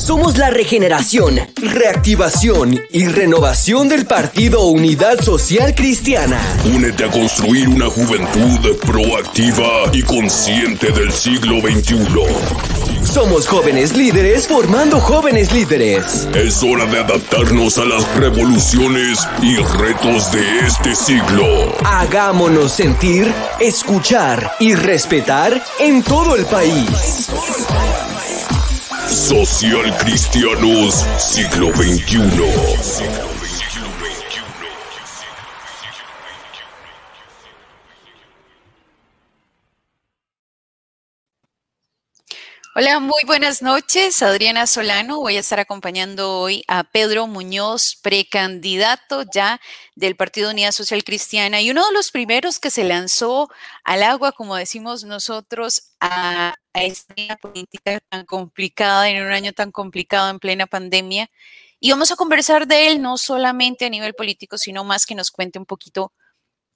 Somos la regeneración, reactivación y renovación del Partido Unidad Social Cristiana. Únete a construir una juventud proactiva y consciente del siglo XXI. Somos jóvenes líderes formando jóvenes líderes. Es hora de adaptarnos a las revoluciones y retos de este siglo. Hagámonos sentir, escuchar y respetar en todo el país. Social Cristianos, siglo XXI. Hola, muy buenas noches. Adriana Solano. Voy a estar acompañando hoy a Pedro Muñoz, precandidato ya del Partido Unidad Social Cristiana y uno de los primeros que se lanzó al agua, como decimos nosotros, a, esta política tan complicada en un año tan complicado en plena pandemia. Y vamos a conversar de él no solamente a nivel político, sino más que nos cuente un poquito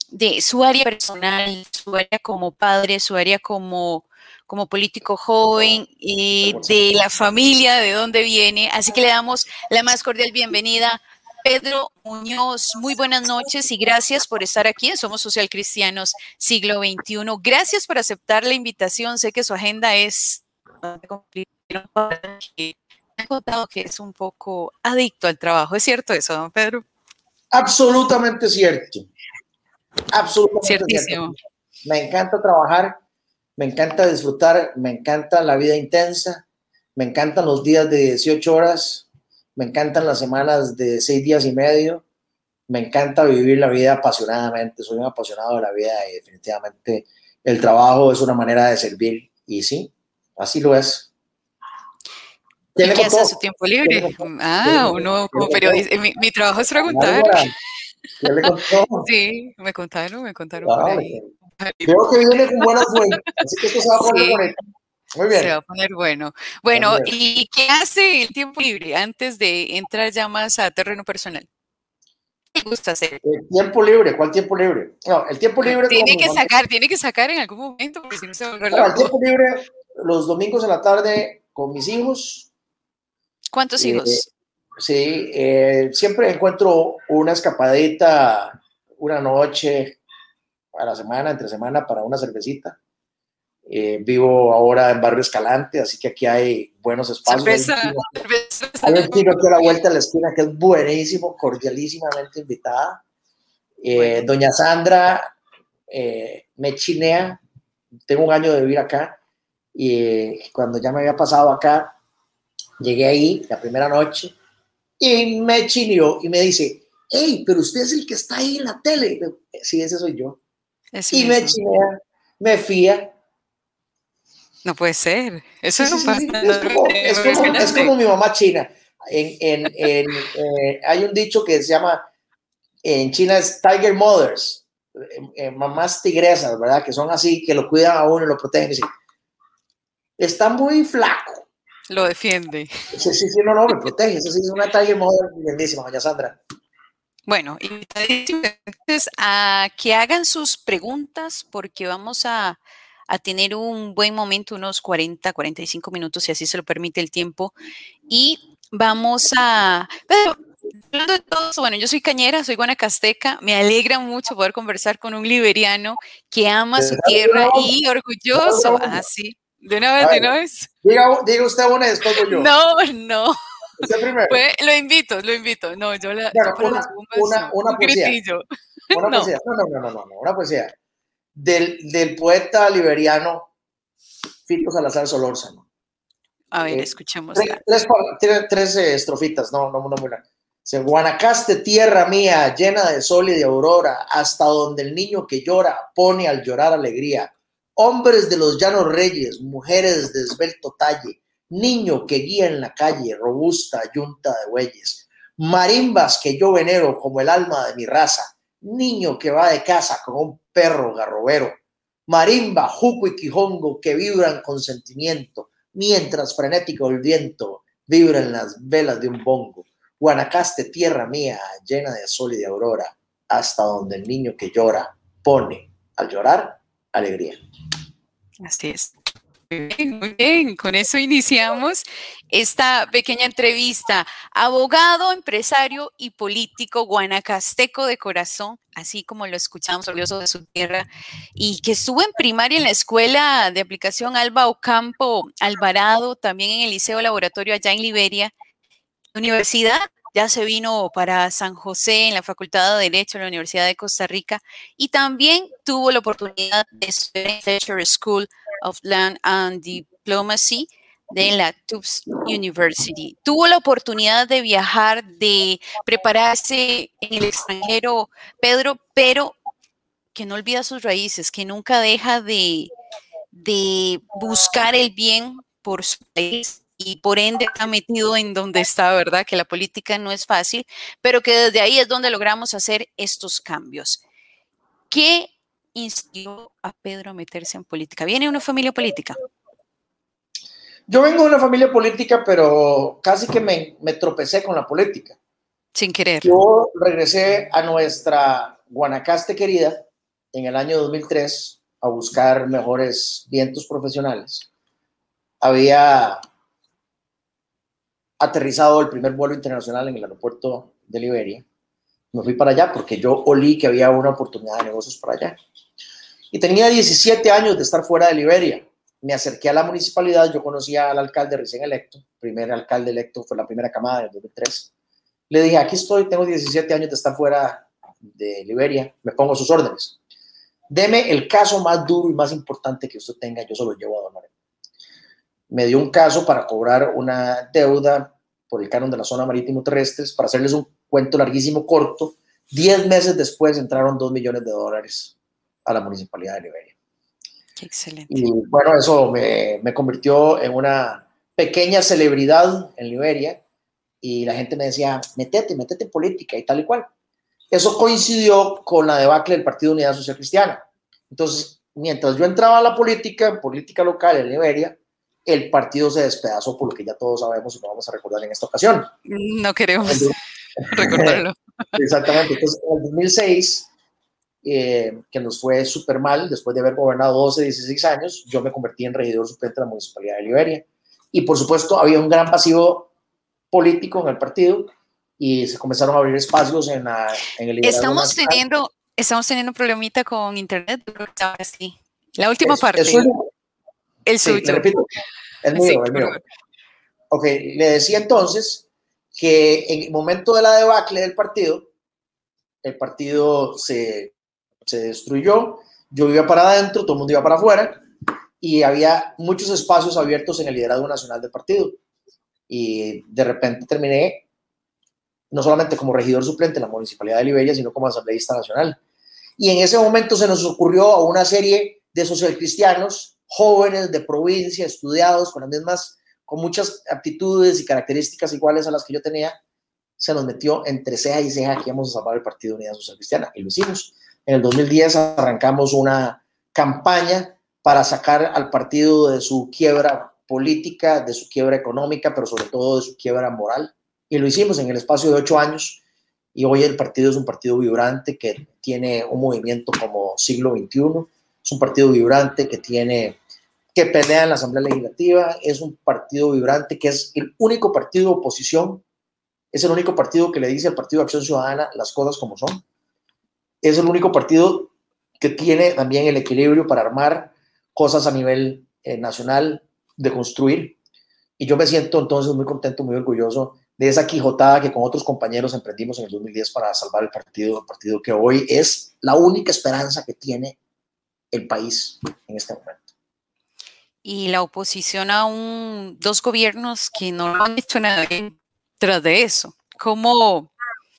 de su área personal, su área como padre, su área como como político joven y de la familia, de dónde viene. Así que le damos la más cordial bienvenida. Pedro Muñoz, muy buenas noches y gracias por estar aquí en Somos Social Cristianos Siglo XXI. Gracias por aceptar la invitación. Sé que su agenda es. Me ha contado que es un poco adicto al trabajo. ¿Es cierto eso, don Pedro? Absolutamente cierto. Absolutamente Ciertísimo. Me encanta trabajar me encanta disfrutar, me encanta la vida intensa, me encantan los días de 18 horas, me encantan las semanas de 6 días y medio, me encanta vivir la vida apasionadamente, soy un apasionado de la vida y definitivamente el trabajo es una manera de servir y sí, así lo es. ¿Qué hace su tiempo libre? Ah, uno como periodista, mi, trabajo es preguntar. Sí, me contaron, me contaron por ahí. Creo que viene con buena fuente, así que esto se va a poner bonito. Muy bien. Se va a poner bueno. Bueno, ¿y qué hace el tiempo libre antes de entrar ya más a terreno personal? ¿Qué gusta hacer? El tiempo libre, ¿cuál tiempo libre? No, el tiempo libre. Tiene que sacar, tiene que sacar en algún momento, porque si no se va a no, El tiempo libre, los domingos en la tarde con mis hijos. ¿Cuántos eh, hijos? sí, eh, siempre encuentro una escapadita, una noche, a la semana, entre semana, para una cervecita. Eh, vivo ahora en Barrio Escalante, así que aquí hay buenos espacios. hay un tiro a la vuelta de la esquina que es buenísimo, cordialísimamente invitada. Eh, doña Sandra eh, me chinea, tengo un año de vivir acá y cuando ya me había pasado acá, llegué ahí la primera noche y me chineó y me dice, hey, pero usted es el que está ahí en la tele. Sí, ese soy yo y me chinea, me fía. No puede ser. Eso no pasa. es, como, mi mamá china. En, en, eh, hay un dicho que se llama, en China es Tiger Mothers, eh, eh, mamás tigresas, ¿verdad? Que son así, que lo cuidan a uno y lo protegen. Está muy flaco. Lo defiende. Sí, sí, sí, no, no, me protege. Esa sí es una Tiger Mother lindísima, doña Sandra. Bueno, invitadísimos a que hagan sus preguntas porque vamos a, tener un buen momento, unos 40, 45 minutos, si así se lo permite el tiempo. Y vamos a... Pero, de todo, bueno, yo soy cañera, soy guanacasteca, me alegra mucho poder conversar con un liberiano que ama su tierra y orgulloso. Ah, sí. De una vez, de una vez. Diga, diga usted una y después yo. No, no lo invito, lo invito. No, yo la. una, una, poesía. Una no. poesía. No, no, no, no, no, una poesía. Del, del poeta liberiano Fito Salazar Solórzano. A ver, eh, escuchemos. Tres, tres, tres eh, estrofitas, no, no, no muy Se Guanacaste, tierra mía, llena de sol y de aurora, hasta donde el niño que llora pone al llorar alegría. Hombres de los llanos reyes, mujeres de esbelto talle, niño que guía en la calle, robusta yunta de bueyes, marimbas que yo venero como el alma de mi raza, niño que va de casa con un perro garrobero, marimba, juco y quijongo que vibran con sentimiento, mientras frenético el viento vibra en las velas de un bongo. Guanacaste, tierra mía, llena de sol y de aurora, hasta donde el niño que llora pone, al llorar, alegría. Así es. Muy bien, con eso iniciamos esta pequeña entrevista. Abogado, empresario y político guanacasteco de corazón, así como lo escuchamos, orgulloso de su tierra, y que estuvo en primaria en la Escuela de Aplicación Alba Ocampo Alvarado, también en el Liceo Laboratorio allá en Liberia, Universidad ya se vino para San José en la Facultad de Derecho de la Universidad de Costa Rica y también tuvo la oportunidad de estudiar en Fletcher School of Land and Diplomacy de la Tufts University. Tuvo la oportunidad de viajar, de prepararse en el extranjero, Pedro, pero que no olvida sus raíces, que nunca deja de, de buscar el bien por su país y por ende está metido en donde está, ¿verdad? Que la política no es fácil, pero que desde ahí es donde logramos hacer estos cambios. ¿Qué inspiró a Pedro a meterse en política? ¿Viene de una familia política? Yo vengo de una familia política, pero casi que me, me tropecé con la política. Sin querer. Yo regresé a nuestra Guanacaste querida en el año 2003 a buscar mejores vientos profesionales. Había aterrizado el primer vuelo internacional en el aeropuerto de Liberia. Me fui para allá porque yo olí que había una oportunidad de negocios para allá. Y tenía 17 años de estar fuera de Liberia. Me acerqué a la municipalidad, yo conocía al alcalde recién electo, primer alcalde electo, fue la primera camada del 2003. Le dije, aquí estoy, tengo 17 años de estar fuera de Liberia, me pongo sus órdenes. Deme el caso más duro y más importante que usted tenga, yo se lo llevo a Don Me dio un caso para cobrar una deuda por el canon de la zona marítimo terrestres. Para hacerles un cuento larguísimo, corto, 10 meses después entraron 2 millones de dólares a la municipalidad de Liberia. Excelente. Y bueno, eso me, me convirtió en una pequeña celebridad en Liberia y la gente me decía, metete, metete en política y tal y cual. Eso coincidió con la debacle del Partido Unidad Social Cristiana. Entonces, mientras yo entraba a la política, política local en Liberia, el partido se despedazó por lo que ya todos sabemos y no vamos a recordar en esta ocasión. No queremos recordarlo. Exactamente. Entonces, en el 2006, eh, que nos fue súper mal, después de haber gobernado 12, 16 años, yo me convertí en regidor suplente de la Municipalidad de Liberia. Y por supuesto, había un gran pasivo político en el partido y se comenzaron a abrir espacios en, la, en el Estamos teniendo, estamos teniendo un problemita con internet, sí. La última parte. El sí, suyo. repito, el mío, el mío. Ok, le decía entonces que en el momento de la debacle del partido, el partido se, se destruyó, yo iba para adentro, todo el mundo iba para afuera, y había muchos espacios abiertos en el liderazgo nacional del partido. Y de repente terminé no solamente como regidor suplente en la Municipalidad de Liberia, sino como asambleísta nacional. Y en ese momento se nos ocurrió a una serie de socialcristianos jóvenes de provincia, estudiados, con las mismas, con muchas aptitudes y características iguales a las que yo tenía, se nos metió entre ceja y ceja que íbamos a salvar el Partido de Unidad Social Cristiana y lo hicimos. En el 2010 arrancamos una campaña para sacar al partido de su quiebra política, de su quiebra económica, pero sobre todo de su quiebra moral. Y lo hicimos en el espacio de ocho años. Y hoy el partido es un partido vibrante que tiene un movimiento como siglo XXI. Es un partido vibrante que tiene que pelea en la Asamblea Legislativa, es un partido vibrante que es el único partido de oposición, es el único partido que le dice al Partido de Acción Ciudadana las cosas como son, es el único partido que tiene también el equilibrio para armar cosas a nivel eh, nacional, de construir. Y yo me siento entonces muy contento, muy orgulloso de esa quijotada que con otros compañeros emprendimos en el 2010 para salvar el partido, el partido que hoy es la única esperanza que tiene el país en este momento y la oposición a un, dos gobiernos que no han hecho nada tras de eso. ¿Cómo,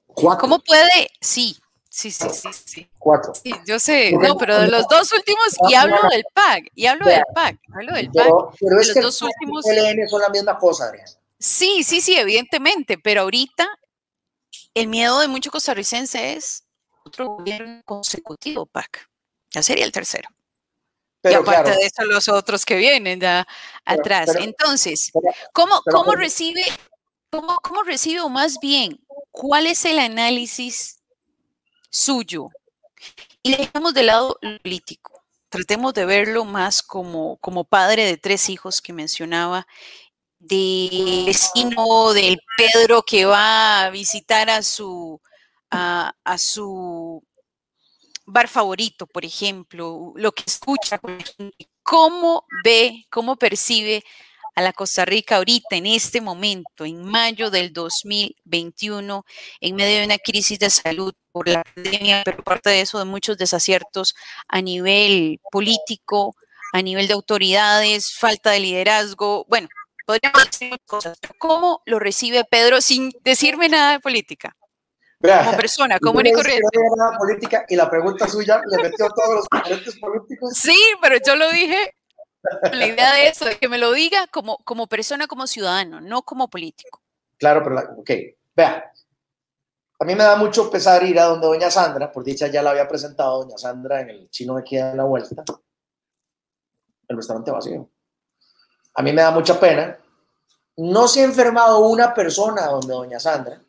¿Cómo puede? Sí, sí, sí, sí, sí. Cuatro. Sí, yo sé, no, pero de los dos últimos, y hablo del PAC, y hablo del PAC, hablo del PAC. Pero, es que los dos últimos. LN son la misma cosa. Sí, sí, sí, evidentemente, pero ahorita el miedo de muchos costarricenses es otro gobierno consecutivo, PAC. Ya sería el tercero y aparte de eso, los otros que vienen ya atrás. Entonces, ¿cómo, cómo recibe, cómo, cómo recibe o más bien, cuál es el análisis suyo? Y dejamos de lado lo político, tratemos de verlo más como, como padre de tres hijos que mencionaba, de vecino del Pedro que va a visitar a su, a, su bar favorito, por ejemplo, lo que escucha, cómo ve, cómo percibe a la Costa Rica ahorita, en este momento, en mayo del 2021, en medio de una crisis de salud por la pandemia, pero aparte de eso, de muchos desaciertos a nivel político, a nivel de autoridades, falta de liderazgo, bueno, podríamos decir muchas cosas, ¿cómo lo recibe Pedro sin decirme nada de política? como persona, común y corriente. No política y la pregunta suya le metió a todos los políticos. Sí, pero yo lo dije la idea de eso, es que me lo diga como, como persona, como ciudadano, no como político. Claro, pero, ok, vea, a mí me da mucho pesar ir a donde doña Sandra, por dicha ya la había presentado doña Sandra en el chino de aquí en la vuelta, el restaurante vacío. A mí me da mucha pena. No se ha enfermado una persona donde doña Sandra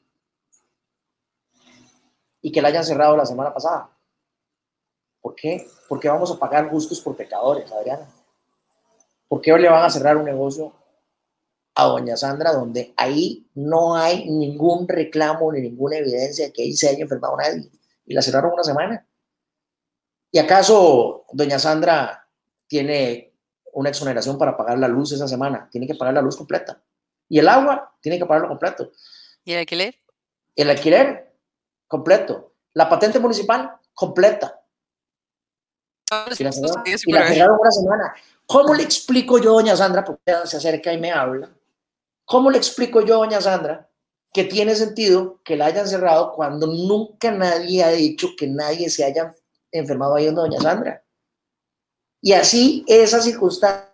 y que la hayan cerrado la semana pasada. ¿Por qué? Porque vamos a pagar justos por pecadores, Adriana. ¿Por qué le van a cerrar un negocio a doña Sandra donde ahí no hay ningún reclamo ni ninguna evidencia de que ahí se haya enfermado nadie? Y la cerraron una semana. ¿Y acaso doña Sandra tiene una exoneración para pagar la luz esa semana? Tiene que pagar la luz completa. Y el agua tiene que pagarlo completo. ¿Y el alquiler? El alquiler completo. La patente municipal completa. Y la cerraron una semana. ¿Cómo le explico yo, doña Sandra, porque ella se acerca y me habla? ¿Cómo le explico yo, doña Sandra, que tiene sentido que la hayan cerrado cuando nunca nadie ha dicho que nadie se haya enfermado ahí donde doña Sandra? Y así esa circunstancia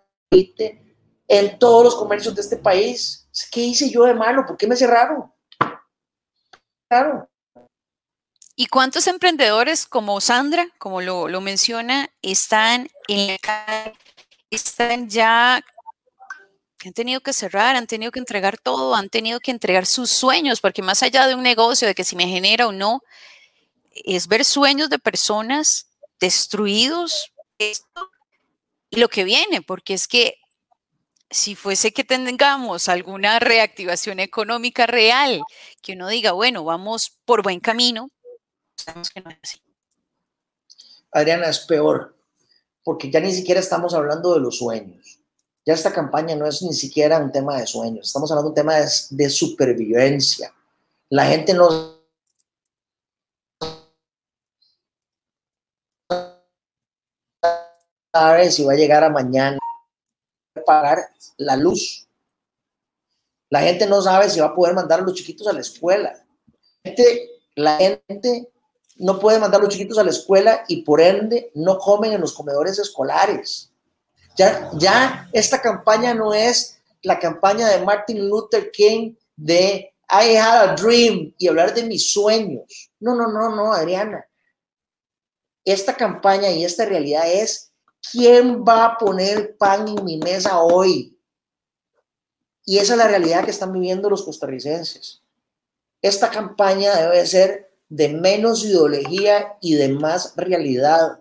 en todos los comercios de este país. ¿Qué hice yo de malo? ¿Por qué me cerraron? Claro. ¿Y cuántos emprendedores como Sandra, como lo, lo menciona, están en la calle están ya han tenido que cerrar, han tenido que entregar todo, han tenido que entregar sus sueños, porque más allá de un negocio, de que si me genera o no, es ver sueños de personas destruidos y lo que viene, porque es que si fuese que tengamos alguna reactivación económica real, que uno diga, bueno, vamos por buen camino, Adriana, es peor porque ya ni siquiera estamos hablando de los sueños. Ya esta campaña no es ni siquiera un tema de sueños, estamos hablando de un tema de, supervivencia. La gente no sabe si va a llegar a mañana pagar la luz. La gente no sabe si va a poder mandar a los chiquitos a la escuela. La gente no puede mandar los chiquitos a la escuela y por ende no comen en los comedores escolares. Ya, ya esta campaña no es la campaña de Martin Luther King de I had a dream y hablar de mis sueños. No, no, no, no, Adriana. Esta campaña y esta realidad es quién va a poner pan en mi mesa hoy. Y esa es la realidad que están viviendo los costarricenses. Esta campaña debe ser de menos ideología y de más realidad.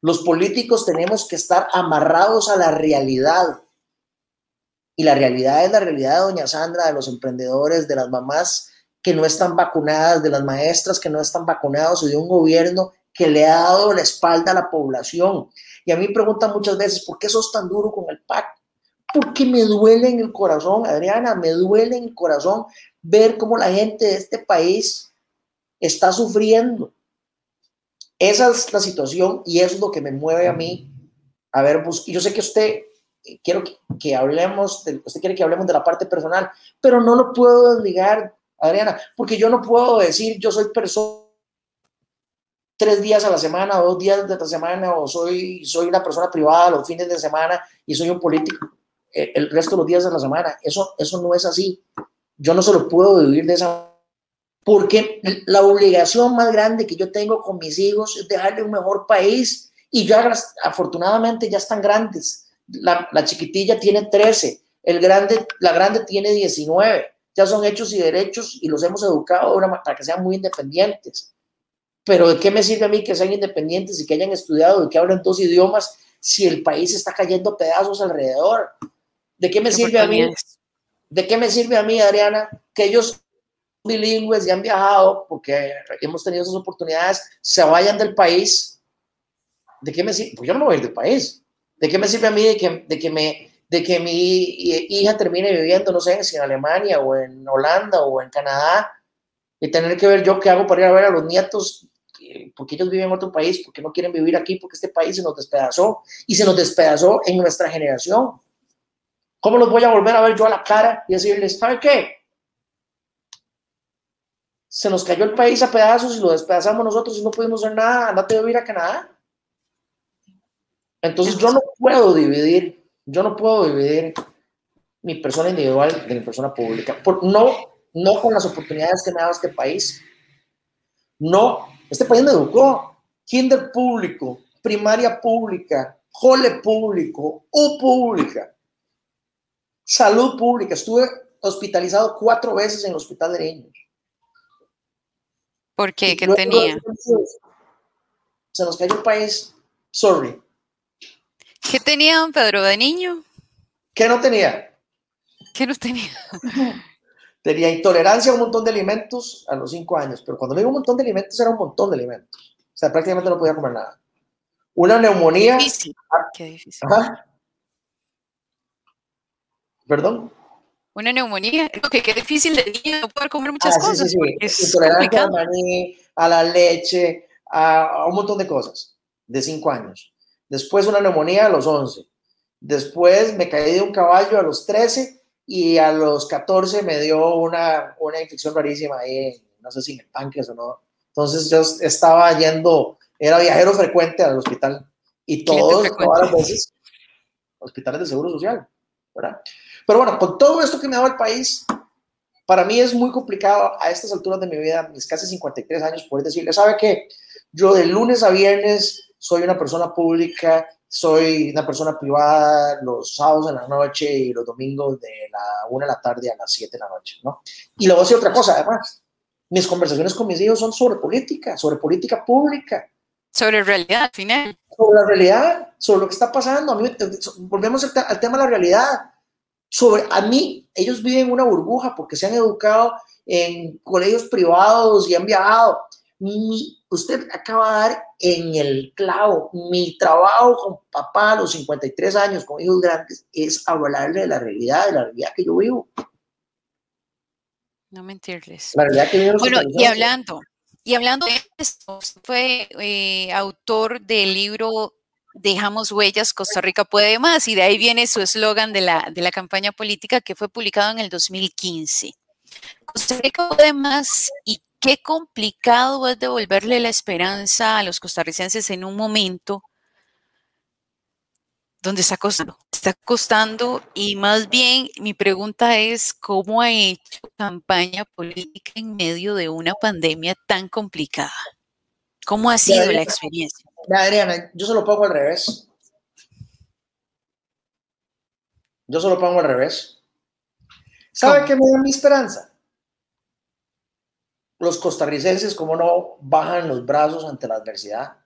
Los políticos tenemos que estar amarrados a la realidad. Y la realidad es la realidad de doña Sandra, de los emprendedores, de las mamás que no están vacunadas, de las maestras que no están vacunados y de un gobierno que le ha dado la espalda a la población. Y a mí me preguntan muchas veces, ¿por qué sos tan duro con el PAC? Porque me duele en el corazón, Adriana, me duele en el corazón ver cómo la gente de este país está sufriendo. Esa es la situación y eso es lo que me mueve a mí. A ver, pues, yo sé que usted, quiero que, hablemos, de, usted quiere que hablemos de la parte personal, pero no lo puedo desligar, Adriana, porque yo no puedo decir yo soy persona tres días a la semana, dos días de la semana, o soy, soy una persona privada los fines de semana y soy un político eh, el resto de los días de la semana. Eso, eso no es así. Yo no se lo puedo vivir de esa porque la obligación más grande que yo tengo con mis hijos es dejarle un mejor país y ya afortunadamente ya están grandes. La, chiquitilla tiene 13, el grande, la grande tiene 19, ya son hechos y derechos y los hemos educado para que sean muy independientes. Pero ¿de qué me sirve a mí que sean independientes y que hayan estudiado y que hablen dos idiomas si el país está cayendo a pedazos alrededor? ¿De qué me sirve a mí? ¿De qué me sirve a mí, Adriana, que ellos bilingües y han viajado porque hemos tenido esas oportunidades, se vayan del país? ¿De qué me sirve? Pues yo no me voy a ir del país. ¿De qué me sirve a mí de que, de que, me, de que mi hija termine viviendo, no sé, en Alemania o en Holanda o en Canadá y tener que ver yo qué hago para ir a ver a los nietos porque ellos viven en otro país, porque no quieren vivir aquí, porque este país se nos despedazó y se nos despedazó en nuestra generación. ¿Cómo los voy a volver a ver yo a la cara y decirles, ¿sabe qué? Se nos cayó el país a pedazos y lo despedazamos nosotros y no pudimos hacer nada, andate a vivir a Canadá. Entonces yo no puedo dividir, yo no puedo dividir mi persona individual de mi persona pública. Por, no, no con las oportunidades que me dado este país. No este país me educó. Kinder público, primaria pública, jole público, U pública, salud pública. Estuve hospitalizado cuatro veces en el hospital de niños. ¿Por qué? ¿Qué tenía? Se nos cayó el país. Sorry. ¿Qué tenía don Pedro de niño? ¿Qué no tenía? ¿Qué no tenía? Tenía intolerancia a un montón de alimentos a los cinco años, pero cuando me digo un montón de alimentos era un montón de alimentos. O sea, prácticamente no podía comer nada. Una neumonía. Difícil. Ah, Qué difícil. Ajá. Perdón. Una neumonía. que qué difícil de niño no poder comer muchas Ah, sí, cosas. sí, sí. Es Intolerancia al complicado. maní, a la leche, a, un montón de cosas de cinco años. Después una neumonía a los 11. Después me caí de un caballo a los 13 y a los 14 me dio una, una infección rarísima ahí, no sé si en el páncreas o no. Entonces yo estaba yendo, era viajero frecuente al hospital y todos, todas las veces, hospitales de seguro social, ¿verdad? Pero bueno, con todo esto que me ha dado el país, para mí es muy complicado a estas alturas de mi vida, mis casi 53 años, poder decirle, ¿sabe qué? Yo de lunes a viernes soy una persona pública, soy una persona privada los sábados en la noche y los domingos de la 1 de la tarde a las 7 de la noche, ¿no? Y luego sí otra cosa, además, mis conversaciones con mis hijos son sobre política, sobre política pública, Sobre realidad, al final. sobre la realidad, sobre lo que está pasando. A mí, volvemos al, al tema de la realidad. Sobre, a mí, ellos viven en una burbuja porque se han educado en colegios privados y han viajado. Mi- usted acaba de dar en el clavo. Mi trabajo con papá a los 53 años, con hijos grandes, es hablarle de la realidad, de la realidad que yo vivo. No mentirles. La realidad que Bueno, y hablando, y hablando de esto, fue eh, autor del libro Dejamos huellas, Costa Rica puede más, y de ahí viene su eslogan de la, de la campaña política que fue publicado en el 2015. Costa Rica puede más, y qué complicado es devolverle la esperanza a los costarricenses en un momento donde está costando, está costando, y más bien mi pregunta es, ¿cómo ha hecho campaña política en medio de una pandemia tan complicada? ¿Cómo ha sido la experiencia? Adriana, yo se lo pongo al revés. Yo se lo pongo al revés. ¿Sabe qué me da mi esperanza? Los costarricenses, como no, bajan los brazos ante la adversidad.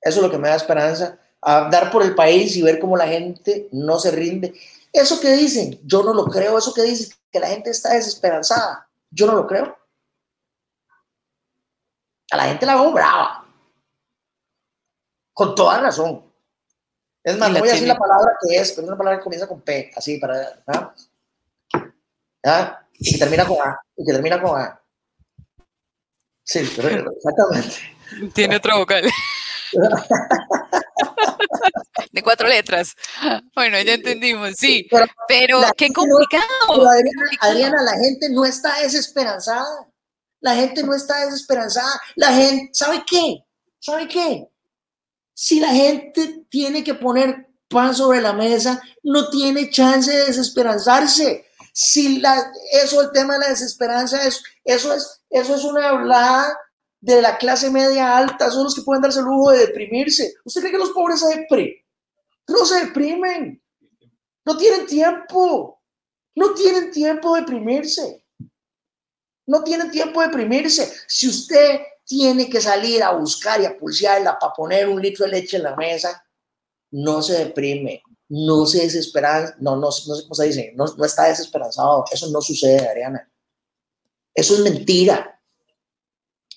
Eso es lo que me da esperanza. Andar por el país y ver cómo la gente no se rinde. Eso que dicen, yo no lo creo. Eso que dicen, que la gente está desesperanzada, yo no lo creo. A la gente la veo brava. Con toda razón. Es más, voy a decir la palabra que es, pero es una palabra que comienza con P, así para. ¿ah? ¿Ah? Y que termina con A. Y que termina con A. Sí, pero- exactamente. Tiene otra vocal. De cuatro letras. Bueno, ya entendimos, sí. Pero qué complicado. Pero Adriana, complicado. Adriana, la gente no está desesperanzada. La gente no está desesperanzada. La gente, ¿sabe qué? ¿Sabe qué? Si la gente tiene que poner pan sobre la mesa, no tiene chance de desesperanzarse. Si la, eso, el tema de la desesperanza, es, eso, es, eso es una hablada de la clase media alta, son los que pueden darse el lujo de deprimirse. ¿Usted cree que los pobres se deprimen? No se deprimen. No tienen tiempo. No tienen tiempo de deprimirse. No tienen tiempo de deprimirse. Si usted tiene que salir a buscar y a pulsearla para poner un litro de leche en la mesa, no se deprime, no se desespera, no, no, no sé cómo se dice, no, no está desesperanzado. Eso no sucede, Ariana. Eso es mentira.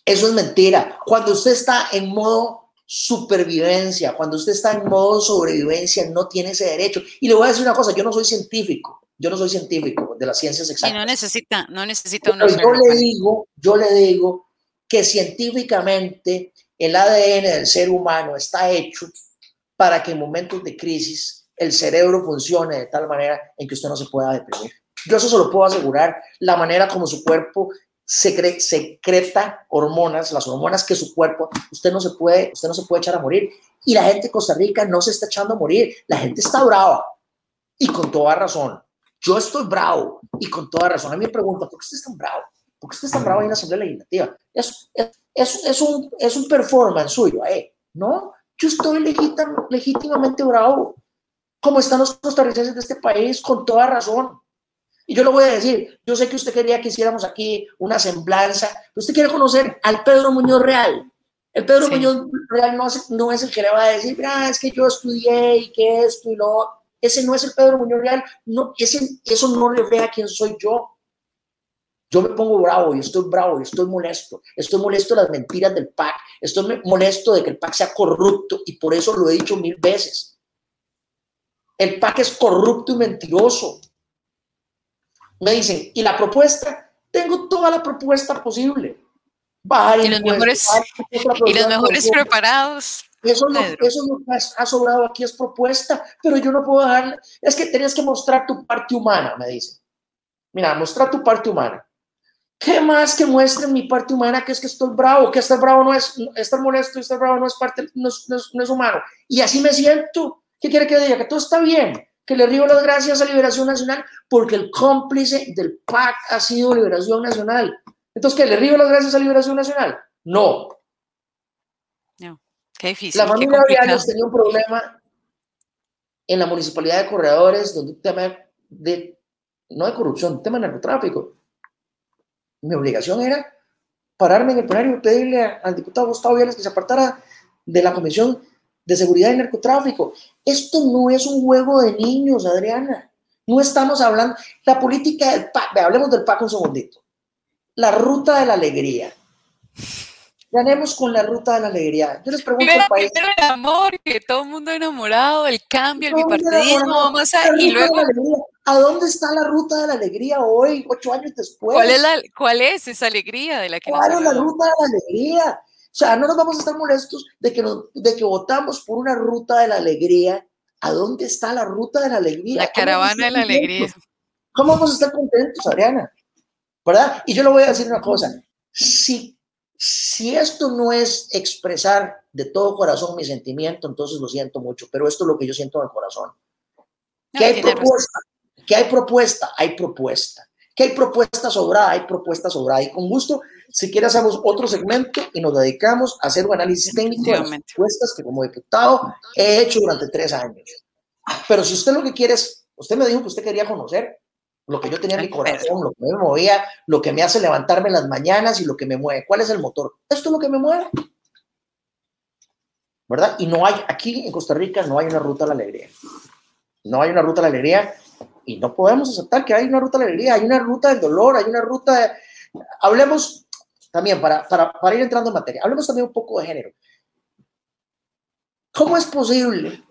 Eso es mentira. Cuando usted está en modo supervivencia, cuando usted está en modo sobrevivencia, no tiene ese derecho. Y le voy a decir una cosa, yo no soy científico, yo no soy científico de las ciencias exactas. Y no necesita, no necesita una yo le digo, yo le digo que científicamente el ADN del ser humano está hecho para que en momentos de crisis el cerebro funcione de tal manera en que usted no se pueda deprimir. Yo eso se lo puedo asegurar, la manera como su cuerpo secreta hormonas, las hormonas que su cuerpo, usted no se puede, usted no se puede echar a morir. Y la gente de Costa Rica no se está echando a morir, la gente está brava y con toda razón. Yo estoy bravo y con toda razón. A mí me preguntan, ¿por qué usted es tan bravo? ¿Por qué usted es tan bravo en la Asamblea Legislativa? Es, es, es, un, es un performance suyo, ¿eh? No, yo estoy legítimamente bravo. Como están los costarricenses de este país, con toda razón. Y yo lo voy a decir, yo sé que usted quería que hiciéramos aquí una semblanza, usted quiere conocer al Pedro Muñoz Real. El Pedro Muñoz Real no es, no es el que le va a decir, mira, es que yo estudié y que esto y lo ese no es el Pedro Muñoz Real, no, ese, eso no refleja quién soy yo. Yo me pongo bravo y estoy bravo y estoy molesto. Estoy molesto de las mentiras del PAC. Estoy molesto de que el PAC sea corrupto y por eso lo he dicho mil veces. El PAC es corrupto y mentiroso. Me dicen, ¿y la propuesta? Tengo toda la propuesta posible. y los mejores, y los mejores preparados. Eso, no, eso no ha sobrado aquí, es propuesta, pero yo no puedo dejar. Es que tenías que mostrar tu parte humana, me dicen. Mira, mostrar tu parte humana. ¿Qué más que muestre mi parte humana? Que es que estoy bravo, que estar bravo no es, estar molesto y estar bravo no es parte, no es, no es humano. Y así me siento. ¿Qué quiere que diga? Que todo está bien que le río las gracias a Liberación Nacional porque el cómplice del PAC ha sido Liberación Nacional. Entonces, ¿qué? ¿Le río las gracias a Liberación Nacional? No. No, qué difícil. La familia Arianos tenía un problema en la municipalidad de Corredores, donde un tema de, no de corrupción, un tema de narcotráfico. Mi obligación era pararme en el plenario y pedirle al diputado Gustavo Vélez que se apartara de la comisión de seguridad y narcotráfico. Esto no es un juego de niños, Adriana. No estamos hablando, la política del PAC, hablemos del PAC un segundito. La ruta de la alegría. Ganemos con la ruta de la alegría. Yo les pregunto al país. el amor, que todo el mundo enamorado, el cambio, el bipartidismo, vamos a. Y luego. ¿A dónde está la ruta de la alegría hoy, ocho años después? ¿Cuál es, la, cuál es esa alegría de la que ¿Cuál es la ruta de la alegría? O sea, no nos vamos a estar molestos de que, de que votamos por una ruta de la alegría. ¿A dónde está la ruta de la alegría? La caravana de la alegría. ¿Cómo vamos a estar contentos, Ariana? ¿Verdad? Y yo le voy a decir una cosa. Si, si esto no es expresar de todo corazón mi sentimiento, entonces lo siento mucho, pero esto es lo que yo siento en el corazón. ¿Qué hay propuesta? ¿Qué hay propuesta? Hay propuesta. ¿Qué hay propuesta sobrada? Hay propuesta sobrada. Y con gusto si quieres, hacemos otro segmento y nos dedicamos a hacer un análisis técnico de las propuestas que como diputado he hecho durante tres años. Pero si usted lo que quiere es, usted me dijo que usted quería conocer lo que yo tenía en mi corazón, lo que me movía, lo que me hace levantarme en las mañanas y lo que me mueve. ¿Cuál es el motor? Esto es lo que me mueve. ¿Verdad? Y no hay, aquí en Costa Rica no hay una ruta a la alegría. No hay una ruta a la alegría y no podemos aceptar que hay una ruta la alegría. Hay una ruta del dolor, hay una ruta de... Hablemos también para, para, ir entrando en materia, hablemos también un poco de género. ¿Cómo es posible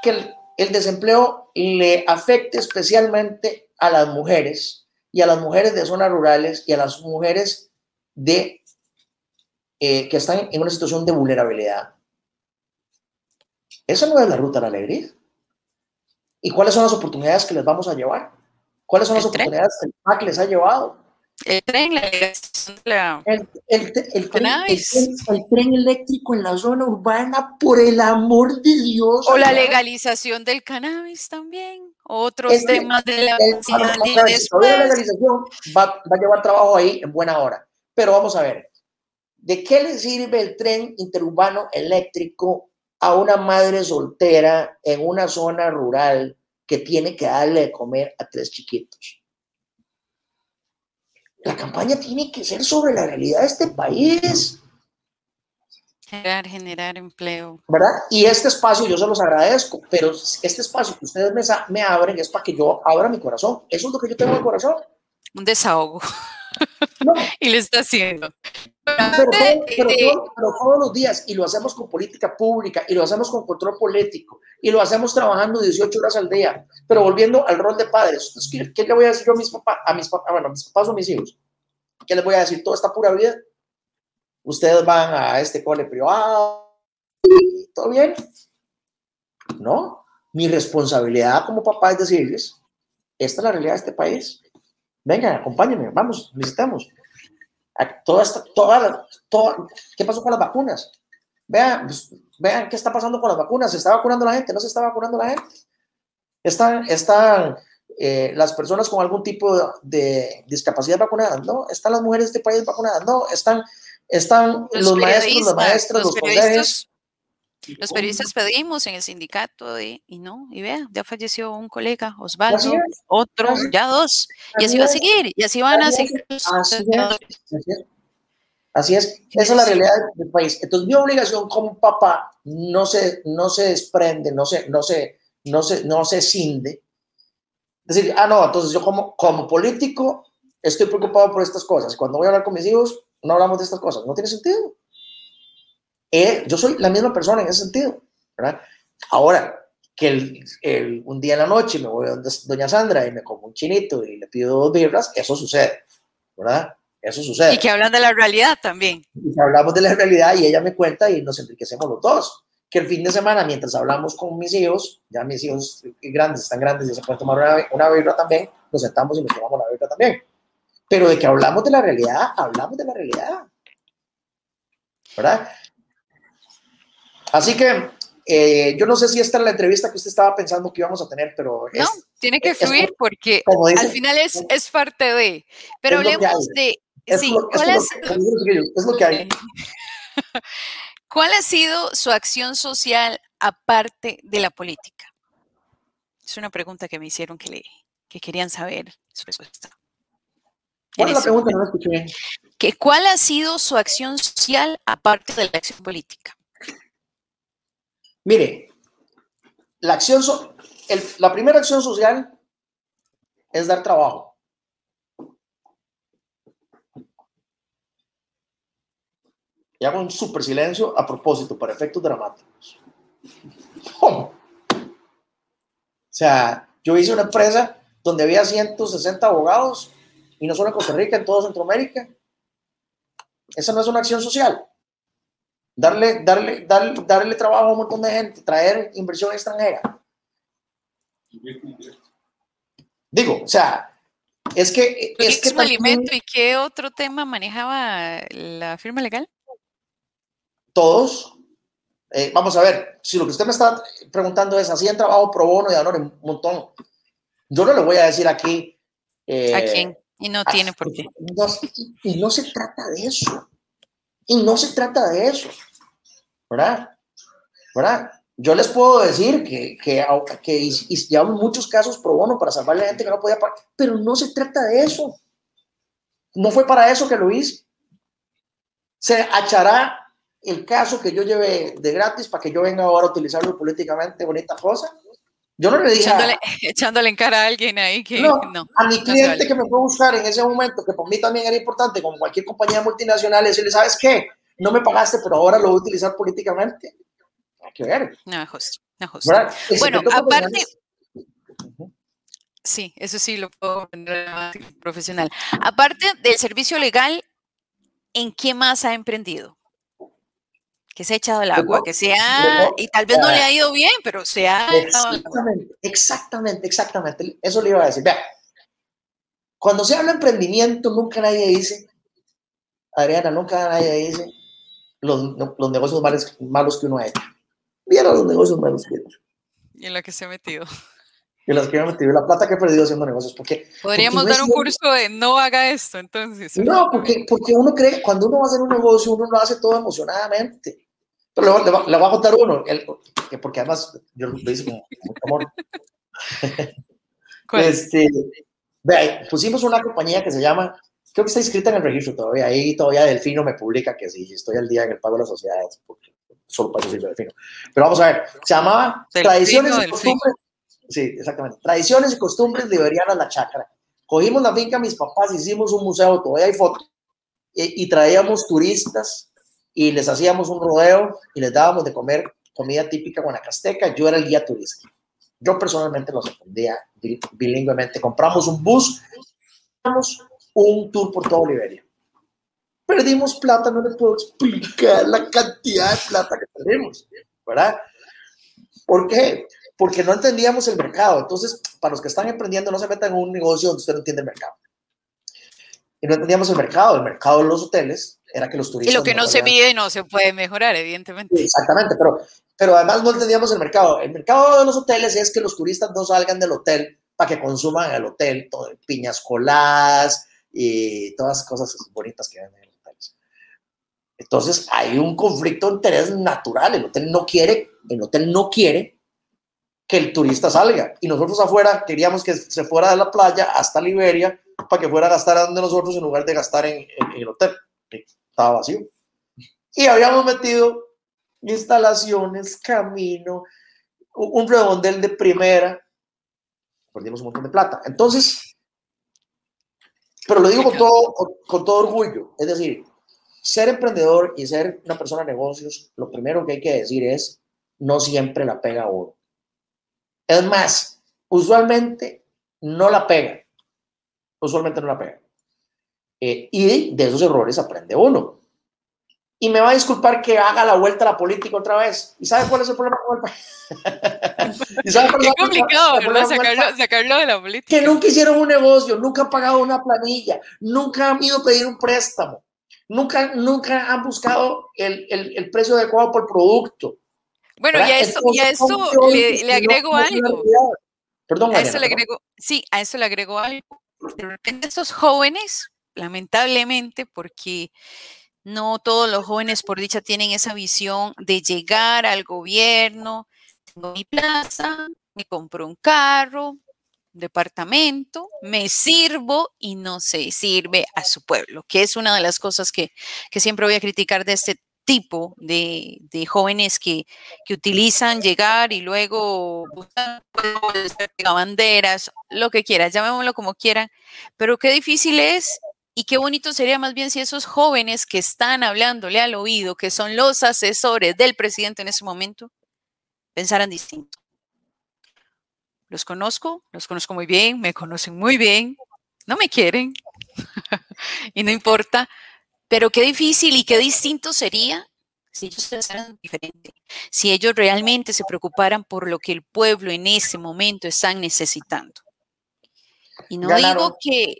que el, desempleo le afecte especialmente a las mujeres y a las mujeres de zonas rurales y a las mujeres de, eh, que están en una situación de vulnerabilidad? Esa no es la ruta a la alegría. ¿Y cuáles son las oportunidades que les vamos a llevar? ¿Cuáles son las oportunidades que el PAC les ha llevado? El tren, la, el, el, el, tren, el, tren, eléctrico en la zona urbana, por el amor de Dios. O la legalización del cannabis también. Otros temas de la, la legalización va, va a llevar trabajo ahí en buena hora. Pero vamos a ver, ¿de qué le sirve el tren interurbano eléctrico a una madre soltera en una zona rural que tiene que darle de comer a tres chiquitos? La campaña tiene que ser sobre la realidad de este país. Generar, generar empleo. ¿Verdad? Y este espacio yo se los agradezco, pero este espacio que ustedes me, me abren es para que yo abra mi corazón. Eso es lo que yo tengo en el corazón. Un desahogo. y lo está haciendo. Pero, pero, todos los días, y lo hacemos con política pública, y lo hacemos con control político, y lo hacemos trabajando 18 horas al día. Pero volviendo al rol de padres, ¿qué, qué le voy a decir yo a mis papás, a mis papás, bueno, a mis papás o a mis hijos? ¿Qué les voy a decir? Toda esta pura vida. Ustedes van a este cole privado, y todo bien. No, mi responsabilidad como papá es decirles, esta es la realidad de este país. Venga, acompáñenme, vamos, visitemos Toda esta, toda, toda, ¿Qué pasó con las vacunas? Vean, pues, vean qué está pasando con las vacunas. ¿Se está vacunando la gente? ¿No se está vacunando la gente? Están, están eh, las personas con algún tipo de, discapacidad vacunadas, ¿no? Están las mujeres de este país vacunadas, ¿no? Están, están los, maestros, las maestras, los, los los periodistas pedimos en el sindicato y, no, y vea, ya falleció un colega, Osvaldo, otro, ya dos, y así, va a seguir, y así van a seguir. Así es, esa es la realidad del país. Entonces, mi obligación como papá no se, no se desprende, no se, no se, no se, no se cinde. Es decir, ah, no, entonces yo como, como político estoy preocupado por estas cosas. Cuando voy a hablar con mis hijos, no hablamos de estas cosas. No tiene sentido. Eh, yo soy la misma persona en ese sentido, ¿verdad? Ahora, que el, un día en la noche me voy a doña Sandra y me como un chinito y le pido dos birras, eso sucede, ¿verdad? Eso sucede. Y que hablan de la realidad también. Y hablamos de la realidad y ella me cuenta y nos enriquecemos los dos. Que el fin de semana, mientras hablamos con mis hijos, ya mis hijos grandes están grandes y se pueden tomar una, una birra también, nos sentamos y nos tomamos la birra también. Pero de que hablamos de la realidad, hablamos de la realidad. ¿Verdad? Así que eh, yo no sé si esta es la entrevista que usted estaba pensando que íbamos a tener, pero... No, tiene que fluir porque al final es, es parte de... Pero hablemos de... sí, ¿cuál, es, lo que hay. ¿Cuál ha sido su acción social aparte de la política? Es una pregunta que me hicieron que, le, que querían saber su respuesta. ¿Cuál es la pregunta? No escuché bien. Que, ¿Cuál ha sido su acción social aparte de la acción política? Mire, la, acción la primera acción social es dar trabajo. Y hago un super silencio a propósito, para efectos dramáticos. O sea, yo hice una empresa donde había 160 abogados, y no solo en Costa Rica, en toda Centroamérica. Esa no es una acción social darle, darle, darle, darle trabajo a un montón de gente, traer inversión extranjera. Digo, o sea, es que... Es que alimento y qué otro tema manejaba la firma legal? Todos. Eh, vamos a ver, si lo que usted me está preguntando es, ¿hacían trabajo pro bono y honor un montón? Yo no le voy a decir aquí... Eh, ¿A quién? Y no tiene por qué. y no se trata de eso. Y no se trata de eso. ¿Verdad? ¿verdad? Yo les puedo decir que, que, que llevamos muchos casos pro bono para salvar a la gente que no podía pagar, pero no se trata de eso. No fue para eso que lo hice. Se achará el caso que yo llevé de gratis para que yo venga ahora a utilizarlo políticamente, bonita cosa. Yo no le dije. Echándole, en cara a alguien ahí que. No, a mi cliente que me fue a buscar en ese momento, que por mí también era importante, como cualquier compañía multinacional, decirle: ¿sabes qué? No me pagaste, pero ahora lo voy a utilizar políticamente. Hay que ver. No, justo, no, justo. Bueno, aparte... Sí, eso sí lo puedo vender profesional. Aparte del servicio legal, ¿en qué más ha emprendido? Que se ha echado el agua, que se ha, y tal vez no le ha ido bien, pero se ha... Exactamente, exactamente, exactamente. Eso le iba a decir. Vea, cuando se habla de emprendimiento, nunca nadie dice, Adriana, nunca nadie dice, los, los negocios malos, malos que uno ha hecho. Vieron los negocios malos que he hecho. Y en la que se ha metido. Y en las que me he metido. La plata que he perdido haciendo negocios. Porque, Podríamos dar un curso de no haga esto, entonces. No, porque, porque uno cree, cuando uno va a hacer un negocio, uno lo hace todo emocionadamente. Pero le, le, voy a contar uno, el, porque además yo lo hice con mucho amor. Este, pusimos una compañía que se llama creo que está inscrita en el registro todavía. Ahí todavía Delfino me publica que sí, estoy al día en el pago de las sociedades, porque solo para eso sirve Delfino. Pero vamos a ver, se llamaba Tradiciones y Costumbres. Sí, exactamente. Tradiciones y Costumbres Liberianas La Chacra. Cogimos la finca mis papás, hicimos un museo, todavía hay fotos, y, y traíamos turistas y les hacíamos un rodeo y les dábamos de comer comida típica guanacasteca. Yo era el guía turístico. Yo personalmente los atendía bilingüemente. Compramos un bus, un tour por toda Liberia. Perdimos plata, no le puedo explicar la cantidad de plata que perdimos, ¿verdad? ¿Por qué? Porque no entendíamos el mercado. Entonces, para los que están emprendiendo, no se metan en un negocio donde usted no entiende el mercado. Y no entendíamos el mercado. El mercado de los hoteles era que los turistas... Y lo que no, se mide no se puede mejorar, evidentemente. Exactamente, pero pero además no entendíamos el mercado. El mercado de los hoteles es que los turistas no salgan del hotel para que consuman el hotel, todo, piñas coladas y todas cosas bonitas que venden en los hoteles. Entonces hay un conflicto de interés natural. El hotel no quiere, el hotel no quiere que el turista salga. Y nosotros afuera queríamos que se fuera de la playa hasta Liberia para que fuera a gastar donde nosotros en lugar de gastar en, en el hotel. Estaba vacío. Y habíamos metido instalaciones, camino, un redondel de primera, perdimos un montón de plata. Entonces, pero lo digo con todo, con todo orgullo, es decir, ser emprendedor y ser una persona de negocios, lo primero que hay que decir es, no siempre la pega uno. Es más, usualmente no la pega. Usualmente no la pega. Eh, y de esos errores aprende uno y me va a disculpar que haga la vuelta a la política otra vez. ¿Y sabe cuál es el problema con el país? Qué complicado, ¿verdad? Sacarlo, de la política. Que nunca hicieron un negocio, nunca han pagado una planilla, nunca han ido a pedir un préstamo, nunca, nunca han buscado el, el, el precio adecuado por producto. Bueno, y a eso, y a eso le, le, agrego algo. Perdón, a eso le agrego, sí, a eso le agrego algo. De repente estos jóvenes, lamentablemente, porque no todos los jóvenes, por dicha, tienen esa visión de llegar al gobierno, mi plaza, me compro un carro, un departamento, me sirvo y no se sirve a su pueblo, que es una de las cosas que, siempre voy a criticar de este tipo de, jóvenes que, que, utilizan llegar y luego banderas, lo que quieras, llamémoslo como quieran, pero qué difícil es y qué bonito sería más bien si esos jóvenes que están hablándole al oído, que son los asesores del presidente en ese momento, pensaran distinto. Los conozco, los conozco muy bien, me conocen muy bien, no me quieren y no importa, pero qué difícil y qué distinto sería si ellos pensaran diferente, si ellos realmente se preocuparan por lo que el pueblo en ese momento están necesitando. Y no digo que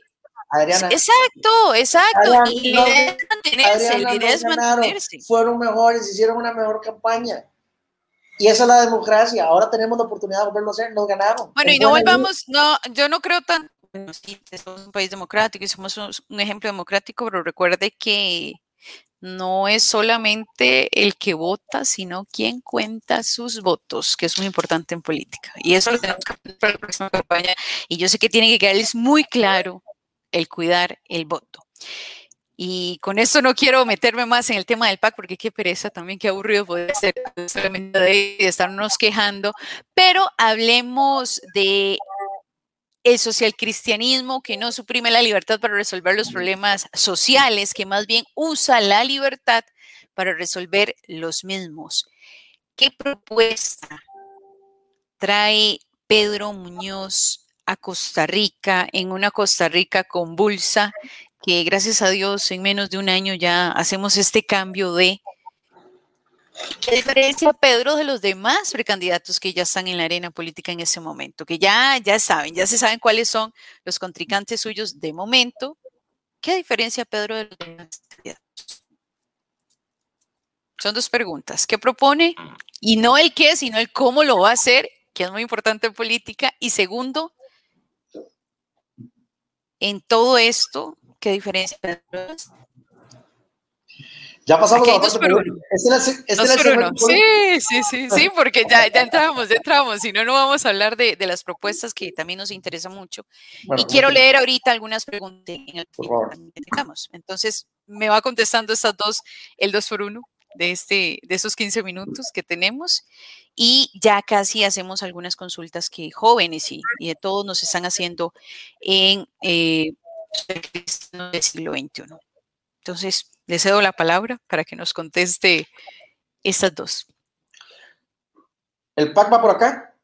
Adriana. Exacto, exacto. y la idea es mantenerse, la idea es mantenerse. Fueron mejores, hicieron una mejor campaña. Y esa es la democracia. Ahora tenemos la oportunidad de volverlo a hacer, nos ganaron. Bueno, y no volvamos, no, yo no creo tan. Bueno, sí, somos un país democrático y somos un ejemplo democrático, pero recuerde que no es solamente el que vota, sino quien cuenta sus votos, que es muy importante en política. Y eso lo tenemos que hacer para la próxima campaña. Y yo sé que tiene que quedarles muy claro el cuidar el voto. Y con esto no quiero meterme más en el tema del PAC porque qué pereza también, qué aburrido poder ser de estarnos quejando, pero hablemos de el socialcristianismo que no suprime la libertad para resolver los problemas sociales, que más bien usa la libertad para resolver los mismos. ¿Qué propuesta trae Pedro Muñoz a Costa Rica, en una Costa Rica convulsa, que gracias a Dios en menos de un año ya hacemos este cambio de... ¿Qué diferencia, Pedro, de los demás precandidatos que ya están en la arena política en ese momento? Que ya, ya saben, ya se saben cuáles son los contrincantes suyos de momento. ¿Qué diferencia, Pedro, de los demás candidatos? Son dos preguntas. ¿Qué propone? Y no el qué, sino el cómo lo va a hacer, que es muy importante en política. Y segundo, en todo esto, ¿qué diferencia? Ya pasamos Aquí a la parte por uno. Este es el, este por uno. Sí, sí, sí, sí, porque ya, ya entramos, ya entramos. Si no, no vamos a hablar de, de las propuestas que también nos interesa mucho. Bueno, y quiero leer ahorita algunas preguntas en el Por que tengamos. Entonces, me va contestando estas dos, el dos por uno de, este, de esos 15 minutos que tenemos. Y ya casi hacemos algunas consultas que jóvenes y, y de todos nos están haciendo en eh, del siglo XXI. Entonces, le cedo la palabra para que nos conteste estas dos. El pack va por acá.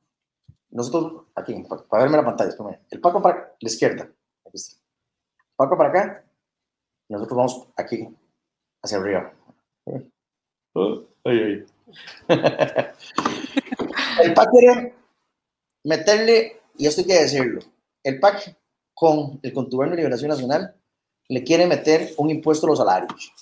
Nosotros, aquí, pa- para verme la pantalla. espérame. El pack va para la izquierda. Aquí está. El pack va para acá. Nosotros vamos aquí, hacia arriba. Oh, ay, ay. el pack quiere meterle, y esto hay que decirlo, el pack con el contubernio de Liberación Nacional le quiere meter un impuesto a los salarios.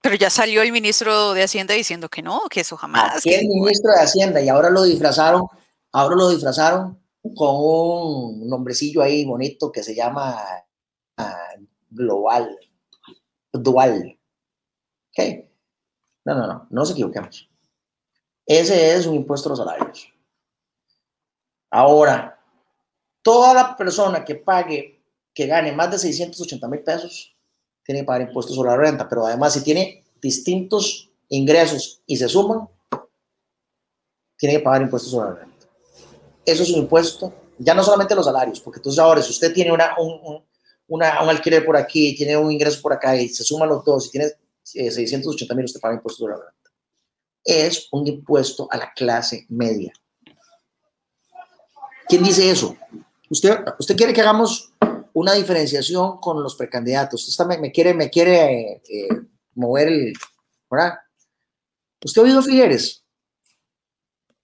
Pero ya salió el ministro de Hacienda diciendo que no, que eso jamás. Aquí el ministro de Hacienda y ahora lo disfrazaron, ahora lo disfrazaron con un nombrecillo ahí bonito que se llama ah, Global, Dual. ¿Ok? No, no, no, no nos equivoquemos. Ese es un impuesto a los salarios. Ahora, toda la persona que pague, que gane más de 680 mil pesos, tiene que pagar impuestos sobre la renta, pero además si tiene distintos ingresos y se suman, tiene que pagar impuestos sobre la renta. Eso es un impuesto, ya no solamente los salarios, porque entonces ahora si usted tiene una, un, un- una- un alquiler por aquí, tiene un ingreso por acá y se suman los dos y tiene eh, 680 mil, usted paga impuestos sobre la renta. Es un impuesto a la clase media. ¿Quién dice eso? Usted, usted quiere que hagamos una diferenciación con los precandidatos. Usted está- me, me quiere, me quiere eh, mover el, ¿verdad? ¿Usted ha oído a Figueres?